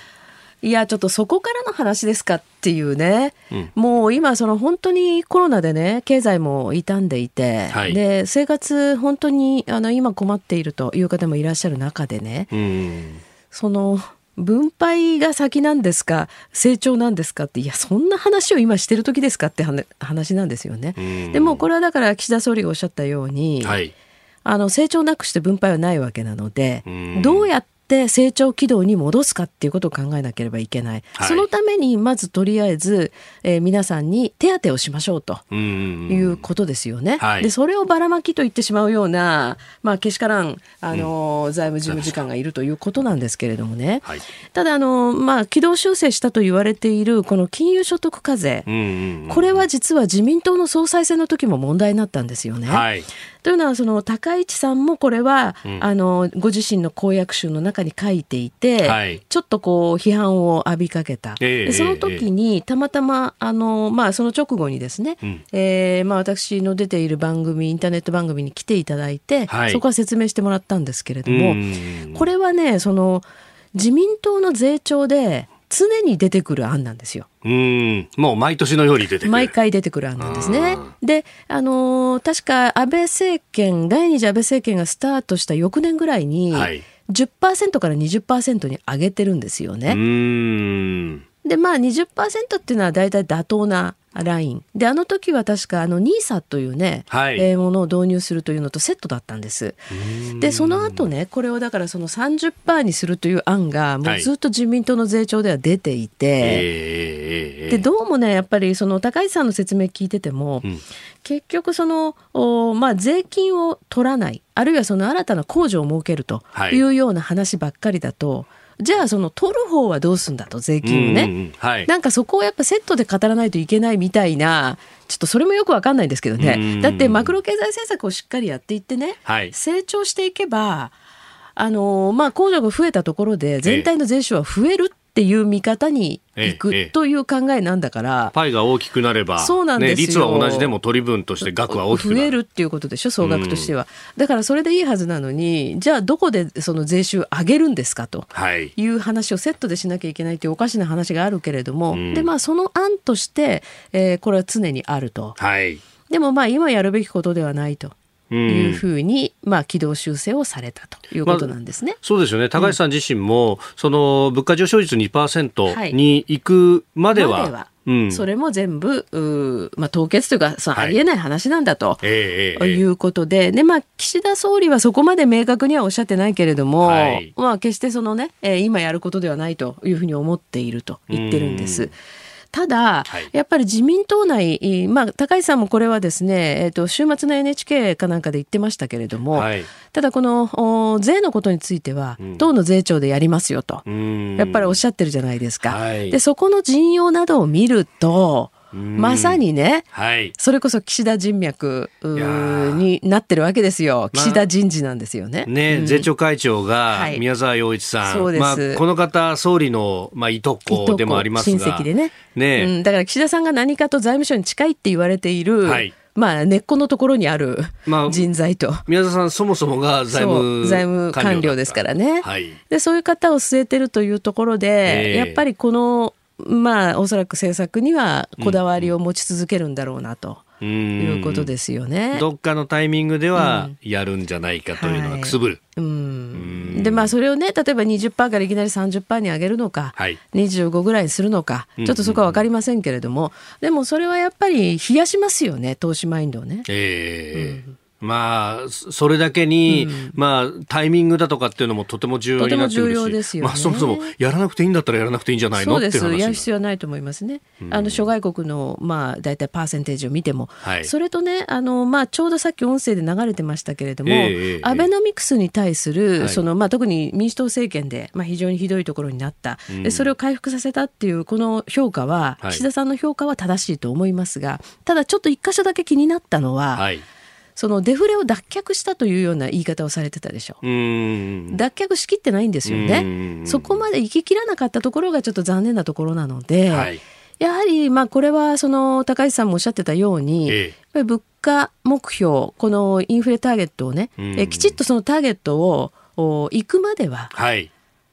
いや、ちょっとそこからの話ですかっていうね、うん、もう今、その本当にコロナでね、経済も傷んでいて、はい、で生活、本当にあの今困っているという方もいらっしゃる中でね、うん、その分配が先なんですか？成長なんですかって？いやそんな話を今してる時ですかって話なんですよね。でもこれはだから岸田総理がおっしゃったように、はい、あの成長なくして分配はないわけなのでどうやってって成長軌道に戻すかっていうことを考えなければいけない、はい、そのためにまずとりあえず、えー、皆さんに手当をしましょうということですよね。はい、でそれをばらまきと言ってしまうような、まあ、けしからんあの、うん、財務事務次官がいるということなんですけれどもね、はい、ただあの、まあ、軌道修正したと言われているこの金融所得課税、これは実は自民党の総裁選の時も問題になったんですよね。というのはその高市さんもこれは、うん、あのご自身の公約集の中に書いていて、はい、ちょっとこう批判を浴びかけた、えー、でその時にたまたまあの、まあ、その直後にですね、うん、えー、まあ、私の出ている番組インターネット番組に来ていただいて、はい、そこは説明してもらったんですけれどもこれはねその自民党の税調で常に出てくる案なんですよ。うんもう毎年のように出てくる毎回出てくる案なんですね。で、あのー、確か安倍政権第二次安倍政権がスタートした翌年ぐらいに、はい、10%から20%に上げてるんですよね。でまあ20%っていうのは大体妥当なライン。であの時は確かあの NISA というね、はい、えー、ものを導入するというのとセットだったんです。でその後ねこれをだからその30%にするという案がもうずっと自民党の税調では出ていて、はい、でどうもねやっぱりその高市さんの説明聞いてても、うん、結局そのお、まあ、税金を取らないあるいはその新たな控除を設けるとい。うような話ばっかりだと。はいじゃあその取る方はどうすんだと税金をね、うんうんはい、なんかそこをやっぱセットで語らないといけないみたいなちょっとそれもよくわかんないんですけどね、だってマクロ経済政策をしっかりやっていってね、はい、成長していけばあのまあ、控除が増えたところで全体の税収は増えるっていう見方にいくという考えなんだから、パイが大きくなれば、そうなんですね、率は同じでも取り分として額は大きく増えるっていうことでしょ、総額としては。だからそれでいいはずなのに、じゃあどこでその税収上げるんですかとい。う話をセットでしなきゃいけないというおかしな話があるけれども、でまあ、その案として、えー、これは常にあると。はい、でもまあ今やるべきことではないと。いうふうに、まあ、軌道修正をされたということなんですね。まあ、そうですよね。高橋さん自身も、うん、その物価上昇率2%に行くまでは、はいうん、それも全部、まあ、凍結というか、そのありえない話なんだと、はい、いうことで、で、まあ、岸田総理はそこまで明確にはおっしゃってないけれども、はい、まあ、決してそのね、えー、今やることではないというふうに思っていると言ってるんです。ただ、はい、やっぱり自民党内、まあ、高市さんもこれはですね、えーと、週末の NHK かなんかで言ってましたけれども、はい、ただこの税のことについては、党の税調でやりますよと、やっぱりおっしゃってるじゃいですか。はい、でそこの陣容などを見ると、まさにね、はい、それこそ岸田人脈になってるわけですよ、岸田人事なんですよね。ね、うん、税調会長が宮沢洋一さん、はい、まあ、この方、総理の、まあ、いとこでもありますが、親戚でね。ね、うん、だから岸田さんが何かと財務省に近いって言われている、はい。まあ、根っこのところにある人材と、まあ、宮沢さん、そもそもが財務財務官僚ですからね、はい、でそういう方を据えてるというところで、えー、やっぱりこのまあ、おそらく政策にはこだわりを持ち続けるんだろうなと。いうことですよね。どっかのタイミングではやるんじゃないかというのがくすぶる。うん、うん。でまあそれをね例えば20%からいきなり30%に上げるのか、はい、25ぐらいにするのかちょっとそこは分かりませんけれども、うんうん、でもそれはやっぱり冷やしますよね投資マインドをね。えー、うんまあ、それだけに、うん、まあ、タイミングだとかっていうのもとても重要になってくるし、ね、まあ、そもそもやらなくていいんだったらやらなくていいんじゃないの？そうですやる必要はないと思いますね。うん、あの諸外国の、まあ、大体パーセンテージを見ても、はい、それとねあの、まあ、ちょうどさっき音声で流れてましたけれども、えー、アベノミクスに対する、そのまあ、特に民主党政権で、まあ、非常にひどいところになった、うん、それを回復させたっていうこの評価は、岸田さんの評価は正しいと思いますがただちょっと一箇所だけ気になったのは、はいそのデフレを脱却したというような言い方をされてたでしょ。脱却しきってないんですよね。そこまで行ききらなかったところがちょっと残念なところなので、はい、やはりまあこれはその高市さんもおっしゃってたように、ええ、物価目標このインフレターゲットをね、えきちっとそのターゲットを行くまでは、はい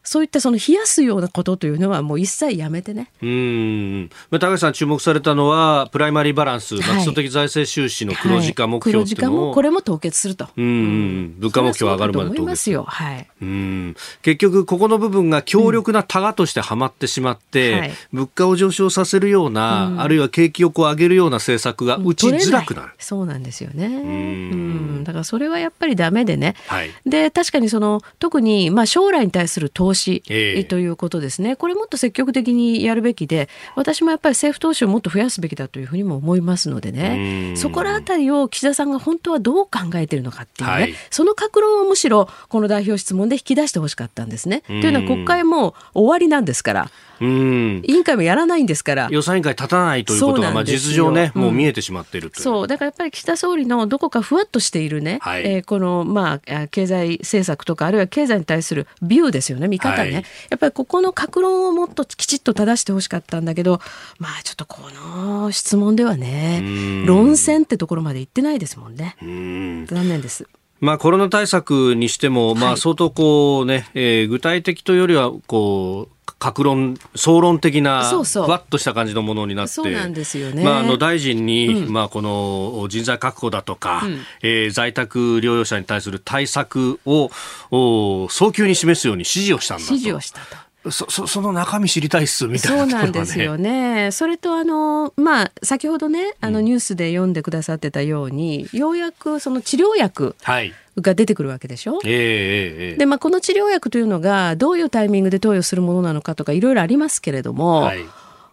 そういったその冷やすようなことというのはもう一切やめてね。うん。高橋さん注目されたのはプライマリーバランス、はい、基礎的財政収支の黒字化目標はい、黒字化もこれも凍結すると。うん。物価目標上がるまで凍結。よ。はい。うん。結局ここの部分が強力なタガとしてはまってしまって、うんはい、物価を上昇させるような、うん、あるいは景気をこう上げるような政策が打ちづらくなる。そうなんですよね。うん。だからそれはやっぱりダメでね。はい、で確かにその特にまあ将来に対する投資、えーということですね。これもっと積極的にやるべきで、私もやっぱり政府投資をもっと増やすべきだというふうにも思いますのでね、そこらあたりを岸田さんが本当はどう考えているのかっていうね、はい、その格論をむしろこの代表質問で引き出してほしかったんですね。というのは国会も終わりなんですから。うん。委員会もやらないんですから。予算委員会立たないということがまあ実情ね、もう見えてしまっているという、そう。だからやっぱり岸田総理のどこかふわっとしているね、はい、えー、このまあ経済政策とかあるいは経済に対するビューですよね。見方ね、はい、やっぱりここの格論をもっときちっと正してほしかったんだけどまあちょっとこの質問ではね論戦ってところまで行ってないですもんね。残念です。まあ、コロナ対策にしても、まあ、相当こうね、えー、具体的というよりはこう格論、総論的な、ふわっとした感じのものになって、そうなんですよね。まあ、あの、大臣に、うん、まあ、この人材確保だとか、うん、えー、在宅療養者に対する対策を、お早急に示すように指示をしたんだと。指示をしたと。そそその中身知りたいっすみたいな、ね、そうなんですよね。それとあのまあ先ほどねあのニュースで読んでくださってたように、うん、ようやくその治療薬が出てくるわけでしょ？えー、でまあこの治療薬というのがどういうタイミングで投与するものなのかとかいろいろありますけれども。はい。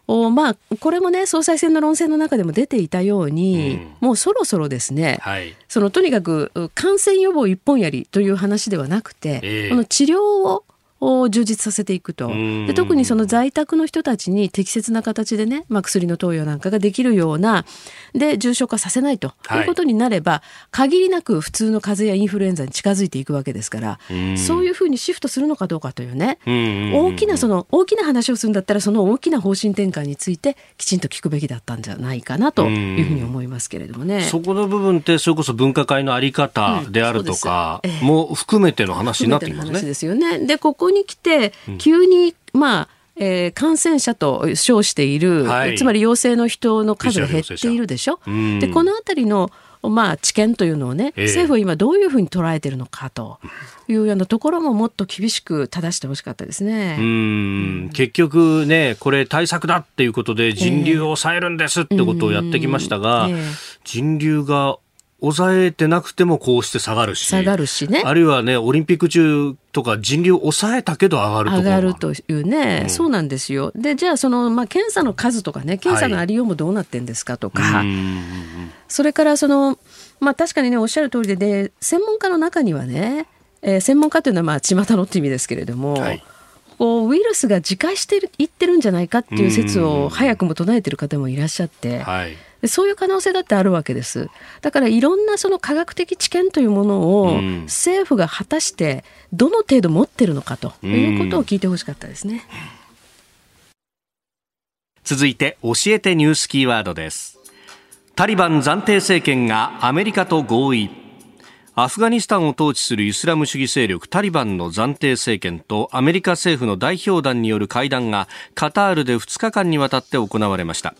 おまあ、これもね総裁選の論戦の中でも出ていたように、うん、もうそろそろですね、はい、そのとにかく感染予防一本やりという話ではなくて、えー、この治療をを充実させていくと。で特にその在宅の人たちに適切な形でね、まあ、薬の投与なんかができるようなで重症化させないとい。うことになれば、はい、限りなく普通の風邪やインフルエンザに近づいていくわけですからそういうふうにシフトするのかどうかというね大きなその大きな話をするんだったらその大きな方針転換についてきちんと聞くべきだったんじゃないかなというふうに思いますけれどもね。そこの部分ってそれこそ分科会のあり方であるとかも含めての話になってきますね。ですよね。でここに来て急に、まあえー、感染者と称している、はい、つまり陽性の人の数が減っているでしょ？でこの辺りのまあ、知見というのをね、えー、政府は今どういうふうに捉えているのかというようなところももっと厳しく正してほしかったですね。うん。結局ね、これ対策だっていうことで人流を抑えるんですってことをやってきましたが、えー、人流が抑えてなくてもこうして下がるし。下がるしね。あるいはね、オリンピック中とか人流を抑えたけど上がると上がるというね、うん、そうなんですよ。で、じゃあその、まあ、検査の数とかね、検査のありようもどうなってんですかとか、はい、それからその、まあ確かにね、おっしゃる通りで、で、専門家の中にはね、えー、専門家というのはまあ、巷のって意味ですけれども、はい。こうウイルスが自壊していってるんじゃないかっていう説を早くも唱えてる方もいらっしゃって、はい、そういう可能性だってあるわけです。だからいろんなその科学的知見というものを政府が果たしてどの程度持ってるのかということを聞いてほしかったですね。続いて教えてニュースキーワードです。タリバン暫定政権がアメリカと合意。アフガニスタンを統治するイスラム主義勢力タリバンの暫定政権とアメリカ政府の代表団による会談がカタールで2日間にわたって行われました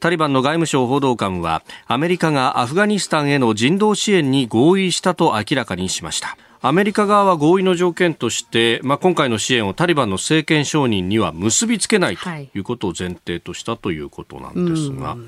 タリバンの外務省報道官はアメリカがアフガニスタンへの人道支援に合意したと明らかにしました。アメリカ側は合意の条件として、まあ、今回の支援をタリバンの政権承認には結びつけないとい。うことを前提としたということなんですが。はい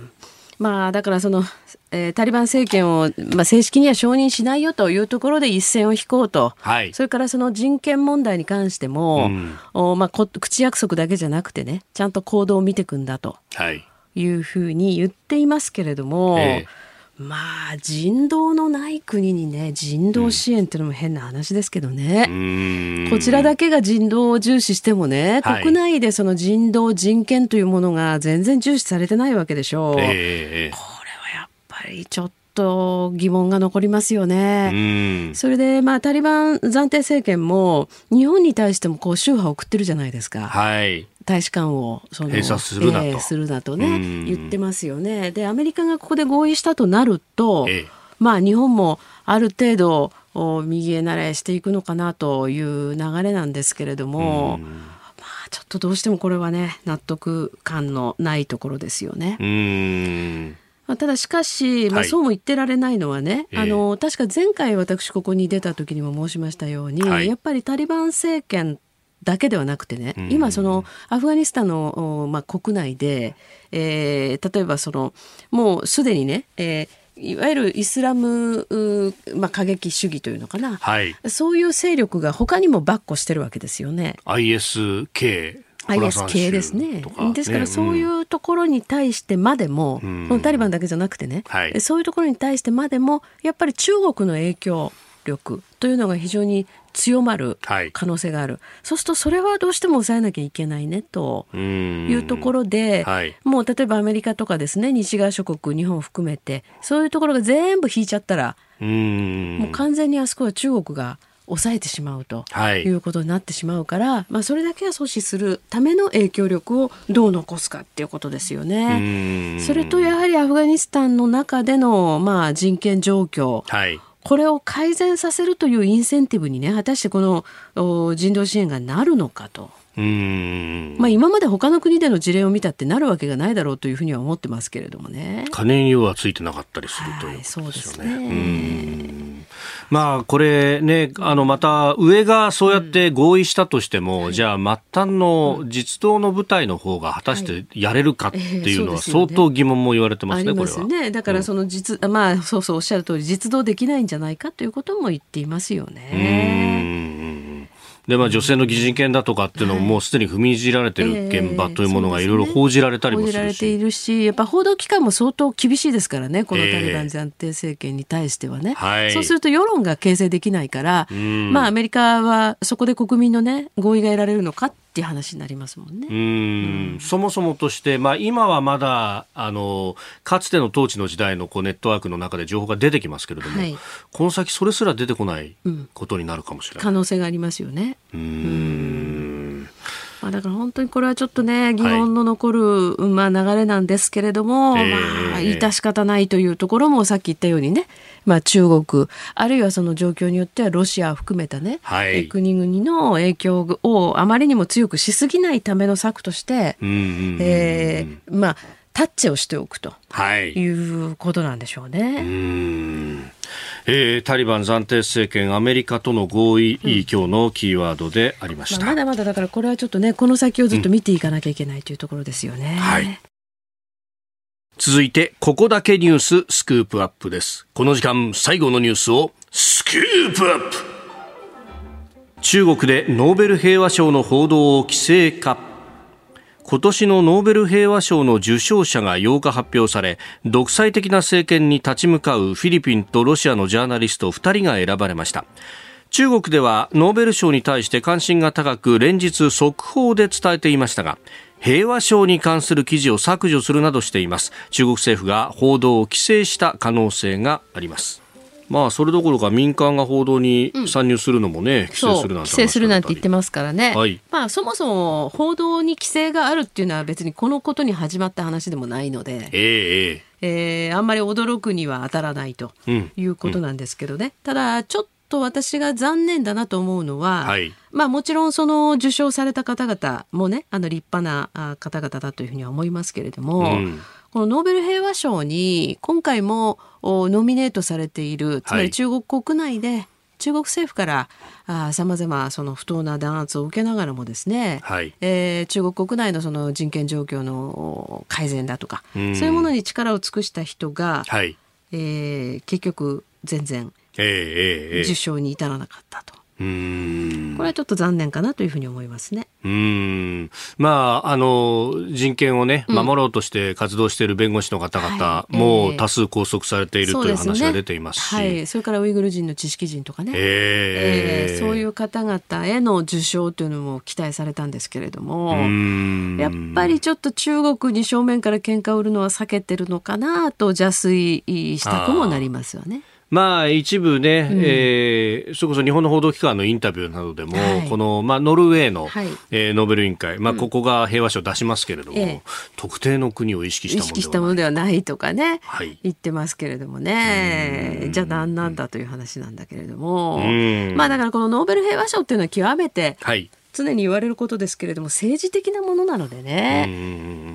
まあ、だからその、えー、タリバン政権を、まあ、正式には承認しないよというところで一線を引こうと、はい、それからその人権問題に関しても、うん、おまあ、口約束だけじゃなくてねちゃんと行動を見ていくんだというふうに言っていますけれども。えーまあ人道のない国にね人道支援っていうのも変な話ですけどね、うん、こちらだけが人道を重視してもね、はい、国内でその人道人権というものが全然重視されてないわけでしょう、えー、これはやっぱりちょっと疑問が残りますよね。それで、まあ、タリバン暫定政権も日本に対してもこう宗派を送ってるじゃないですか。はい、大使館をその閉鎖するなと,、えー、するなとね言ってますよね。でアメリカがここで合意したとなると、えまあ日本もある程度右へ慣れしていくのかなという流れなんですけれども。まあ、ちょっとどうしてもこれはね納得感のないところですよね。うん。まあ、ただしかし、まあ、そうも言ってられないのはね、はい、あの確か前回私ここに出た時にも申しましたように、はい、やっぱりタリバン政権だけではなくてね、今そのアフガニスタンの、まあ、国内で、えー、例えばそのもうすでにね、えー、いわゆるイスラム、まあ、過激主義というのかな、はい、そういう勢力が他にも跋扈してるわけですよね。ISK IS 系ですね。ですからそういうところに対してまでも、うん、タリバンだけじゃなくてね、はい、そういうところに対してまでもやっぱり中国の影響力というのが非常に強まる可能性がある、はい、そうするとそれはどうしても抑えなきゃいけないねというところで、はい、もう例えばアメリカとかですね西側諸国日本を含めてそういうところが全部引いちゃったらもう完全にあそこは中国が抑えてしまうとい。うことになってしまうから、はい、まあ、それだけは阻止するための影響力をどう残すかっていうことですよね。それとやはりアフガニスタンの中での、まあ、人権状況、はい、これを改善させるというインセンティブにね果たしてこの人道支援がなるのかと。うんまあ、今まで他の国での事例を見たってなるわけがないだろうというふうには思ってますけれどもね。金にはついてなかったりするということですよね。はい、そうですねまあ、これね、あの、また、上がそうやって合意したとしても、うん、じゃあ、末端の実動の部隊の方が果たしてやれるかっていうのは、相当疑問も言われてますね、これは。ね。だから、その実、うん、まあ、そうそうおっしゃる通り、実動できないんじゃないかということも言っていますよね。で、まあ、女性の擬人権だとかっていうのも、もうすでに踏みにじられてる現場というものがいろいろ報じられたりもするし、報じられているし、やっぱ報道機関も相当厳しいですからね、このタリバン暫定政権に対してはね。はい、そうすると世論が形成できないから、まあ、アメリカはそこで国民のね、合意が得られるのかっていう話になりますもんね。うん。うん、そもそもとして、まあ、今はまだあのかつての統治の時代のこうネットワークの中で情報が出てきますけれども、はい、この先それすら出てこないことになるかもしれない、可能性がありますよね。うんまあ、だから本当にこれはちょっとね疑問の残る、はい、まあ、流れなんですけれども、えー、まあ、致し方ないというところもさっき言ったようにね、まあ、中国あるいはその状況によってはロシアを含めたね、はい、国々の影響をあまりにも強くしすぎないための策として、えー、まあタッチをしておくと、はい、いうことなんでしょうね。うんえー、タリバン暫定政権、アメリカとの合意、うん、今日のキーワードでありました、まあ、まだまだだからこれはちょっとね、この先をずっと見ていかなきゃいけないというところですよね。うん、はい続いて、ここだけニューススクープアップです。この時間、最後のニュースをスクープアップ中国でノーベル平和賞の報道を規制か今年のノーベル平和賞の受賞者が8日発表され独裁的な政権に立ち向かうフィリピンとロシアのジャーナリスト2人が選ばれました。中国ではノーベル賞に対して関心が高く連日速報で伝えていましたが平和賞に関する記事を削除するなどしています。中国政府が報道を規制した可能性があります。まあそれどころか民間が報道に参入するのもね、うん、規制するなんて規制するなんて言ってますからね、はい、まあそもそも報道に規制があるっていうのは別にこのことに始まった話でもないので、えー、えー、あんまり驚くには当たらないということなんですけどね、うんうん、ただちょっと私が残念だなと思うのは、はい、まあもちろんその受賞された方々もねあの立派な方々だというふうには思いますけれども、このノーベル平和賞に今回もノミネートされているつまり中国国内で、中国政府からさまざまその不当な弾圧を受けながらもですね、はい、えー、中国国内のその人権状況の改善だとか、そういうものに力を尽くした人が、はい、えー、結局全然受賞に至らなかったと。うん。これはちょっと残念かなというふうに思いますね。うん。まあ、あの人権を、ね、守ろうとして活動している弁護士の方々も多数拘束されている、という話が出ていますし、はい、それからウイグル人の知識人とかね、えー、えー、そういう方々への受賞というのも期待されたんですけれどもやっぱりちょっと中国に正面から喧嘩を売るのは避けてるのかなと邪推したくもなりますよね。まあ、一部ね、うん、えー、それこそ日本の報道機関のインタビューなどでも、はい、この、まあ、ノルウェーの、はい、えー、ノーベル委員会、まあ、ここが平和賞を出しますけれども、うん、特定の国を意識したものではない。意識したものではないとかね、はい、言ってますけれどもね、じゃあ何なんだという話なんだけれども、まあ、だからこのノーベル平和賞っていうのは極めて、はい。常に言われることですけれども政治的なものなのでね、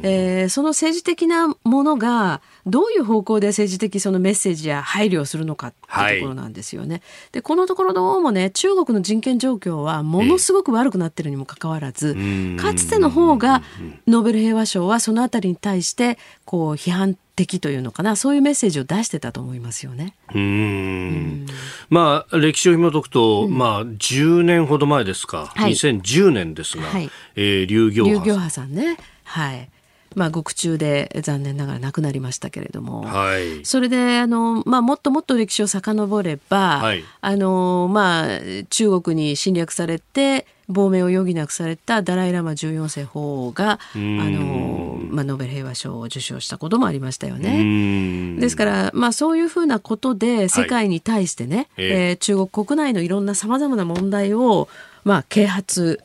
えー、その政治的なものがどういう方向で政治的そのメッセージや配慮をするのかっていうところなんですよね。はい、でこのところどうもね中国の人権状況はものすごく悪くなってるにもかかわらず、かつての方がノーベル平和賞はそのあたりに対してこう批判的というのかな。そういうメッセージを出してたと思いますよね。うん。まあ歴史を紐解くと、うん、まあ10年ほど前ですか、はい、2010年ですが、はい、えー、劉行波さんね。はい。まあ、獄中で残念ながら亡くなりましたけれども、はい、それであの、まあ、もっともっと歴史を遡れば、はい、あのまあ、中国に侵略されて亡命を余儀なくされたダライ・ラマ14世法王があの、まあ、ノーベル平和賞を受賞したこともありましたよね。ですから、まあ、そういうふうなことで世界に対してね、はい、えー、中国国内のいろんなさまざまな問題をまあ、啓発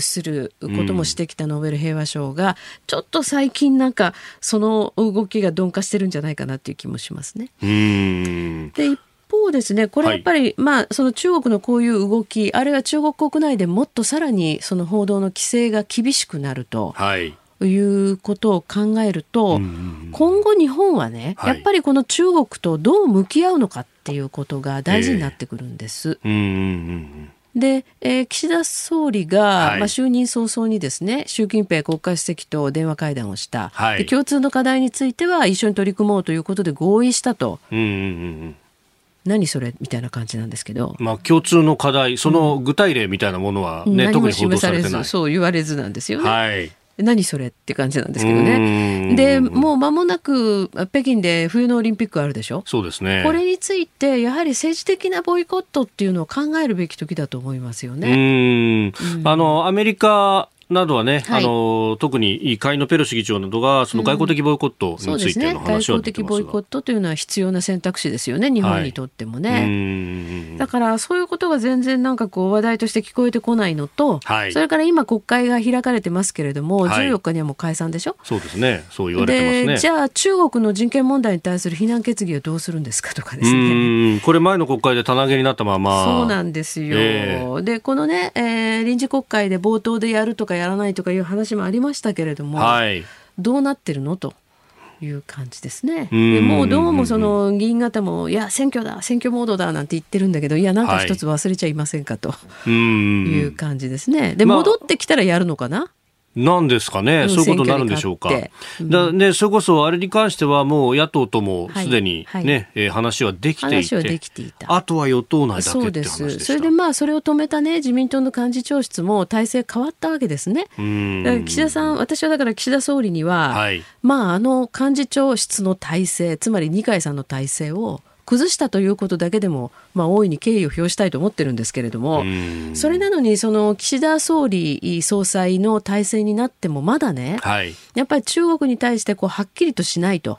することもしてきたノーベル平和賞が、ちょっと最近なんかその動きが鈍化してるんじゃないかなっていう気もしますね。で一方ですねこれやっぱり、はい、まあその中国のこういう動きあるいは中国国内でもっとさらにその報道の規制が厳しくなると。はいいうことを考えると、今後日本はね、やっぱりこの中国とどう向き合うのかっていうことが大事になってくるんです。えーうんうんうんで、えー、岸田総理が、はい、まあ、就任早々にですね習近平国家主席と電話会談をした、はい、で共通の課題については一緒に取り組もうということで合意したと。うんうんうん何それ？みたいな感じなんですけど、まあ、共通の課題、その具体例みたいなものはね、うん、特に報道されてない。そう言われずなんですよね。はい何それって感じなんですけどね。でもう間もなく北京で冬のオリンピックあるでしょ？そうですね。これについてやはり政治的なボイコットっていうのを考えるべき時だと思いますよね。あのアメリカなどはね、はい、あの特に下院のペロシ議長などがその外交的ボイコットについての話は、うんね、外交的ボイコットというのは必要な選択肢ですよね日本にとってもね、はい、だからそういうことが全然なんかこう話題として聞こえてこないのと、はい、それから今国会が開かれてますけれども、はい、14日にはもう解散でしょ？そうですね。そう言われてますね。じゃあ中国の人権問題に対する非難決議をどうするんですかとかですね。これ前の国会で棚上げになったまま。そうなんですよ、えー、でこのね、えー、臨時国会で冒頭でやるとかやらないとかいう話話もありましたけれども、はい、どうなってるの？と。いう感じですね。でもうどうもその議員方もいや選挙だ選挙モードだなんて言ってるんだけどいやなんか一つ忘れちゃいませんか？という感じですね。で戻ってきたらやるのかな？なんですかね、そういうことになるんでしょうか？うん、だね、それこそあれに関してはもう野党ともすでにね、はい。はい、えー、話はできていて。いた。あとは与党内だけって話でそれでまあそれを止めたね自民党の幹事長室も体制変わったわけですね。岸田さん私はだから岸田総理には、はい、まああの幹事長室の体制つまり二階さんの体制を崩したということだけでも、まあ、大いに敬意を表したいと思ってるんですけれども、それなのに、その岸田総理総裁の体制になっても、まだね、はい、やっぱり中国に対してこうはっきりとしないと。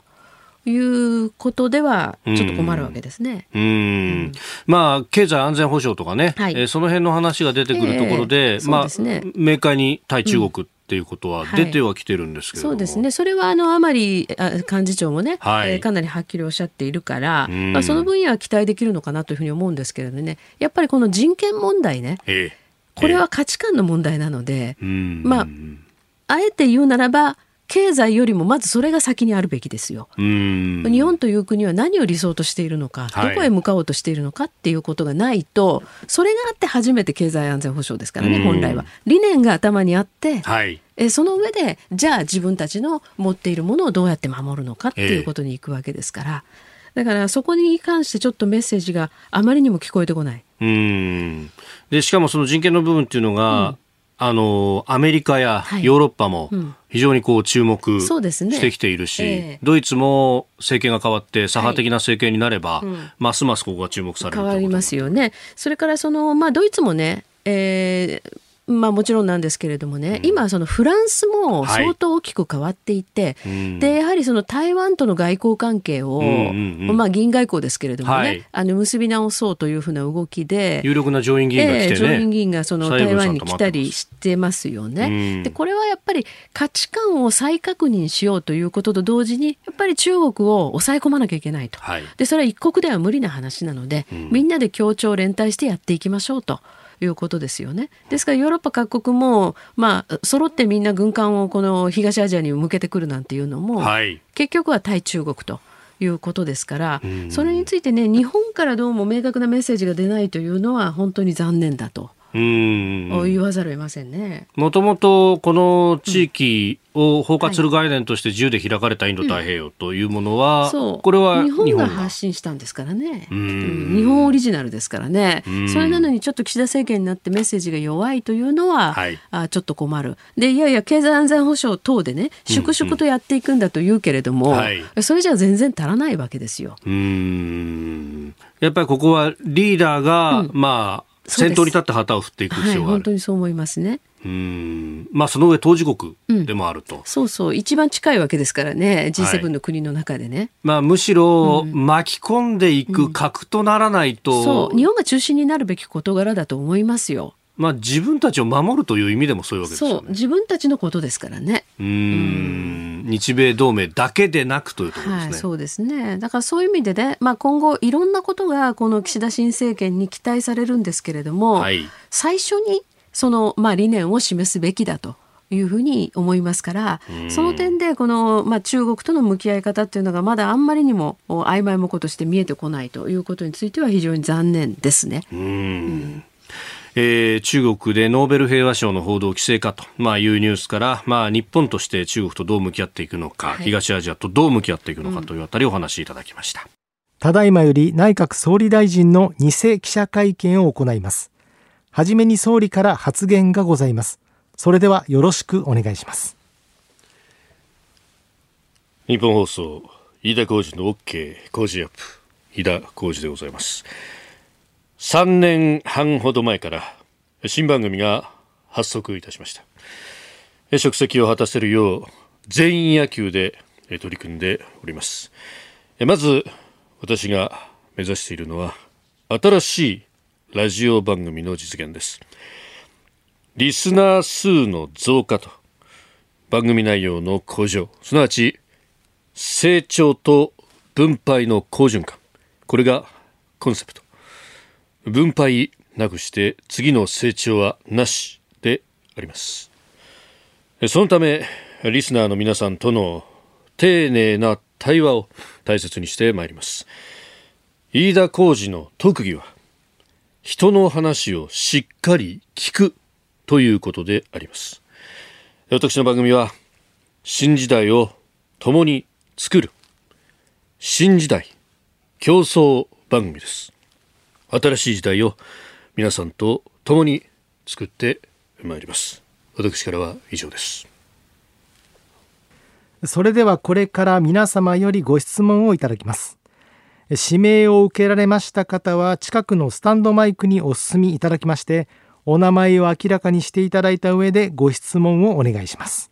いうことではちょっと困るわけですね。うん、うん、まあ経済安全保障とかね、はい、えー、その辺の話が出てくるところで、えー、まあ、ね、明快に対中国っていうことは出てはきてるんですけど、はい、そうですね。それはあの甘利幹事長もね、はい、えー、かなりはっきりおっしゃっているから、まあその分野は期待できるのかなというふうに思うんですけれどね。やっぱりこの人権問題ね、えー、これは価値観の問題なので、えー、まああえて言うならば。経済よりもまずそれが先にあるべきですよ。日本という国は何を理想としているのか、はい、どこへ向かおうとしているのかっていうことがないとそれがあって初めて経済安全保障ですからね本来は。理念が頭にあって、はい、えその上でじゃあ自分たちの持っているものをどうやって守るのかっていうことにいくわけですから。だからそこに関してちょっとメッセージがあまりにも聞こえてこない。うん。でしかもその人権の部分っていうのが、うん。あのアメリカやヨーロッパも非常にこう注目してきているし、ねえ。ー、ドイツも政権が変わって左派的な政権になれば、はいうん、ますますここが注目される変わりますよね。それからその、まあ、ドイツもね、えー、まあ、もちろんなんですけれどもね、うん、今そのフランスも相当大きく変わっていて、はい、でやはりその台湾との外交関係を、うんうんうん、まあ、議員外交ですけれどもね、はい、あの結び直そうというふうな動きで有力な上院議員が来て、ね。えー、上院議員がその台湾に来たりしてますよね。でこれはやっぱり価値観を再確認しようということと同時にやっぱり中国を抑え込まなきゃいけないと、はい、でそれは一国では無理な話なので、うん、みんなで協調連帯してやっていきましょうと。いうことですよね。ですからヨーロッパ各国も、まあ、揃ってみんな軍艦をこの東アジアに向けてくるなんていうのも、はい、結局は対中国と。いうことですから、それについてね日本からどうも明確なメッセージが出ないというのは本当に残念だとうん。言わざるを得ませんね。もともとこの地域を包括する概念として自由で開かれたインド太平洋というものは、う。ん、これは日本が発信したんですからね、うん、日本オリジナルですからね、それなのにちょっと岸田政権になってメッセージが弱いというのは、はい、あちょっと困る。でいやいや経済安全保障等でね粛々とやっていくんだと言うけれども、うんうん、それじゃ全然足らないわけですよ。うん。やっぱりここはリーダーが、まあ先頭に立って旗を振っていく必要がある、はい、本当にそう思いますね。うん。まあ、その上、当事国でもあると、うん、そうそう、一番近いわけですからね、G7 の国の中でね。はい、まあ、むしろ、巻き込んでいく核とならないと、うん、そう、日本が中心になるべき事柄だと思いますよ。まあ、自分たちを守るという意味でもそういうわけですよね。そう、自分たちのことですからね。うん、日米同盟だけでなくというところですね。はい、そうですね。だからそういう意味でね、まあ、今後いろんなことがこの岸田新政権に期待されるんですけれども、はい、最初にその、まあ、理念を示すべきだと。いうふうに思いますからその点でこの、まあ、中国との向き合い方っていうのがまだあんまりにも曖昧もことして見えてこないということについては非常に残念ですね。うんえー、中国でノーベル平和賞の報道規制かと、まあ、いうニュースから、まあ、日本として中国とどう向き合っていくのか、はい、東アジアとどう向き合っていくのかというあたりお話しいただきました。ただいまより内閣総理大臣の偽記者会見を行います。はじめに総理から発言がございます。それではよろしくお願いします。日本放送、飯田浩二の OK 工事アップ、飯田浩二でございます。3年半ほど前から新番組が発足いたしました。職責を果たせるよう全員野球で取り組んでおります。まず私が目指しているのは新しいラジオ番組の実現です。リスナー数の増加と番組内容の向上すなわち成長と分配の好循環。これがコンセプト。分配なくして次の成長はなしであります。そのためリスナーの皆さんとの丁寧な対話を大切にしてまいります。飯田浩二の特技は人の話をしっかり聞くということであります。私の番組は新時代を共に作る新時代競争番組です。新しい時代を皆さんと共に作ってまいります。私からは以上です。それではこれから皆様よりご質問をいただきます。指名を受けられました方は近くのスタンドマイクにお進みいただきましてお名前を明らかにしていただいた上でご質問をお願いします。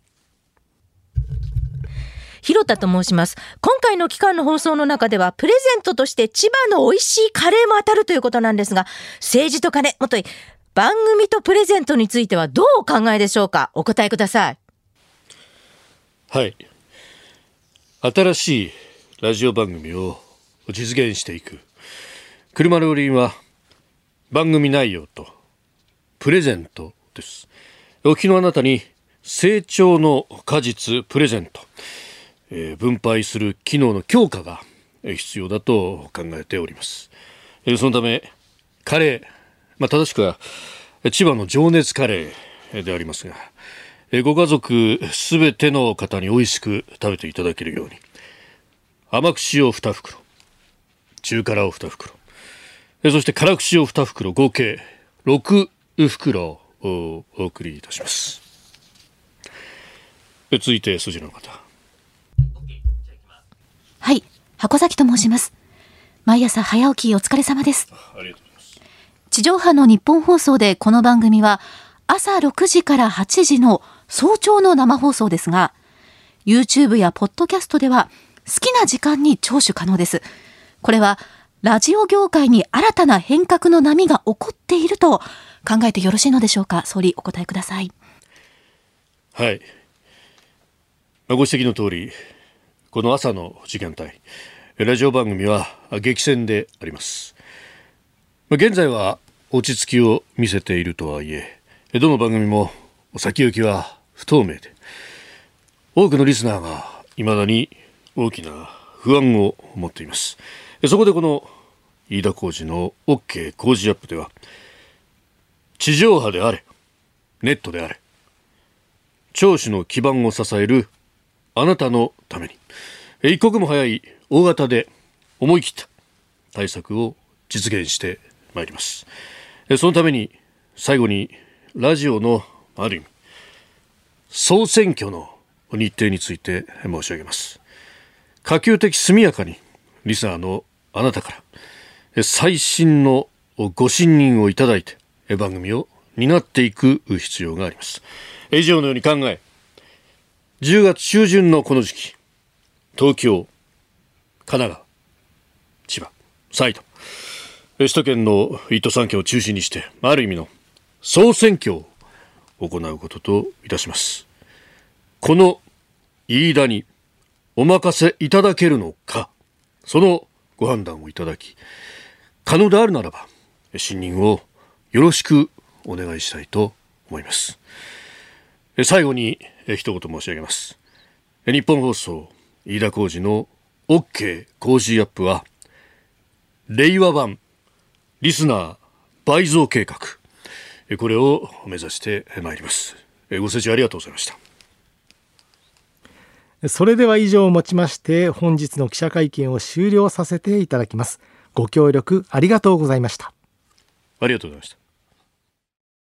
広田と申します。今回の期間の放送の中では、プレゼントとして千葉の美味しいカレーも当たるということなんですが、政治と金、もとい、番組とプレゼントについてはどうお考えでしょうか？お答えください。はい。新しいラジオ番組を実現していく。車の輪は番組内容とプレゼントです。お聞きのあなたに成長の果実プレゼント、えー、分配する機能の強化が必要だと考えております、えー、そのためカレー、まあ、正しくは千葉の情熱カレーでありますが、えー、ご家族すべての方に美味しく食べていただけるように甘口を2袋中辛を2袋そして辛口を2袋合計6袋をお送りいたします。続いて筋の方。はい。箱崎と申します。毎朝早起きお疲れ様です。ありがとうございます地上波の日本放送でこの番組は朝6時から8時の早朝の生放送ですが YouTube やポッドキャストでは好きな時間に聴取可能です。これはラジオ業界に新たな変革の波が起こっていると考えてよろしいのでしょうか？総理お答えください。はい。ご指摘の通りこの朝の時間帯ラジオ番組は激戦であります。現在は落ち着きを見せているとはいえどの番組も先行きは不透明で多くのリスナーが未だに大きな不安を持っています。そこでこの飯田浩司の OK 工事アップでは地上波であれネットであれ聴取の基盤を支えるあなたのために。一刻も早い大型で思い切った対策を実現してまいります。そのために最後にラジオのある意味総選挙の日程について申し上げます。可及的速やかにリスナーのあなたから最新のご信任をいただいて番組を担っていく必要があります。以上のように考え10月中旬のこの時期東京神奈川千葉埼玉。首都圏の1都3県を中心にしてある意味の総選挙を行うことといたします。この飯田にお任せいただけるのかそのご判断をいただき可能であるならば信任をよろしくお願いしたいと思います。最後に一言申し上げます。日本放送飯田浩司の OK 工事アップは令和版リスナー倍増計画。これを目指してまいります。ご清聴ありがとうございました。それでは以上をもちまして本日の記者会見を終了させていただきます。ご協力ありがとうございました。ありがとうございました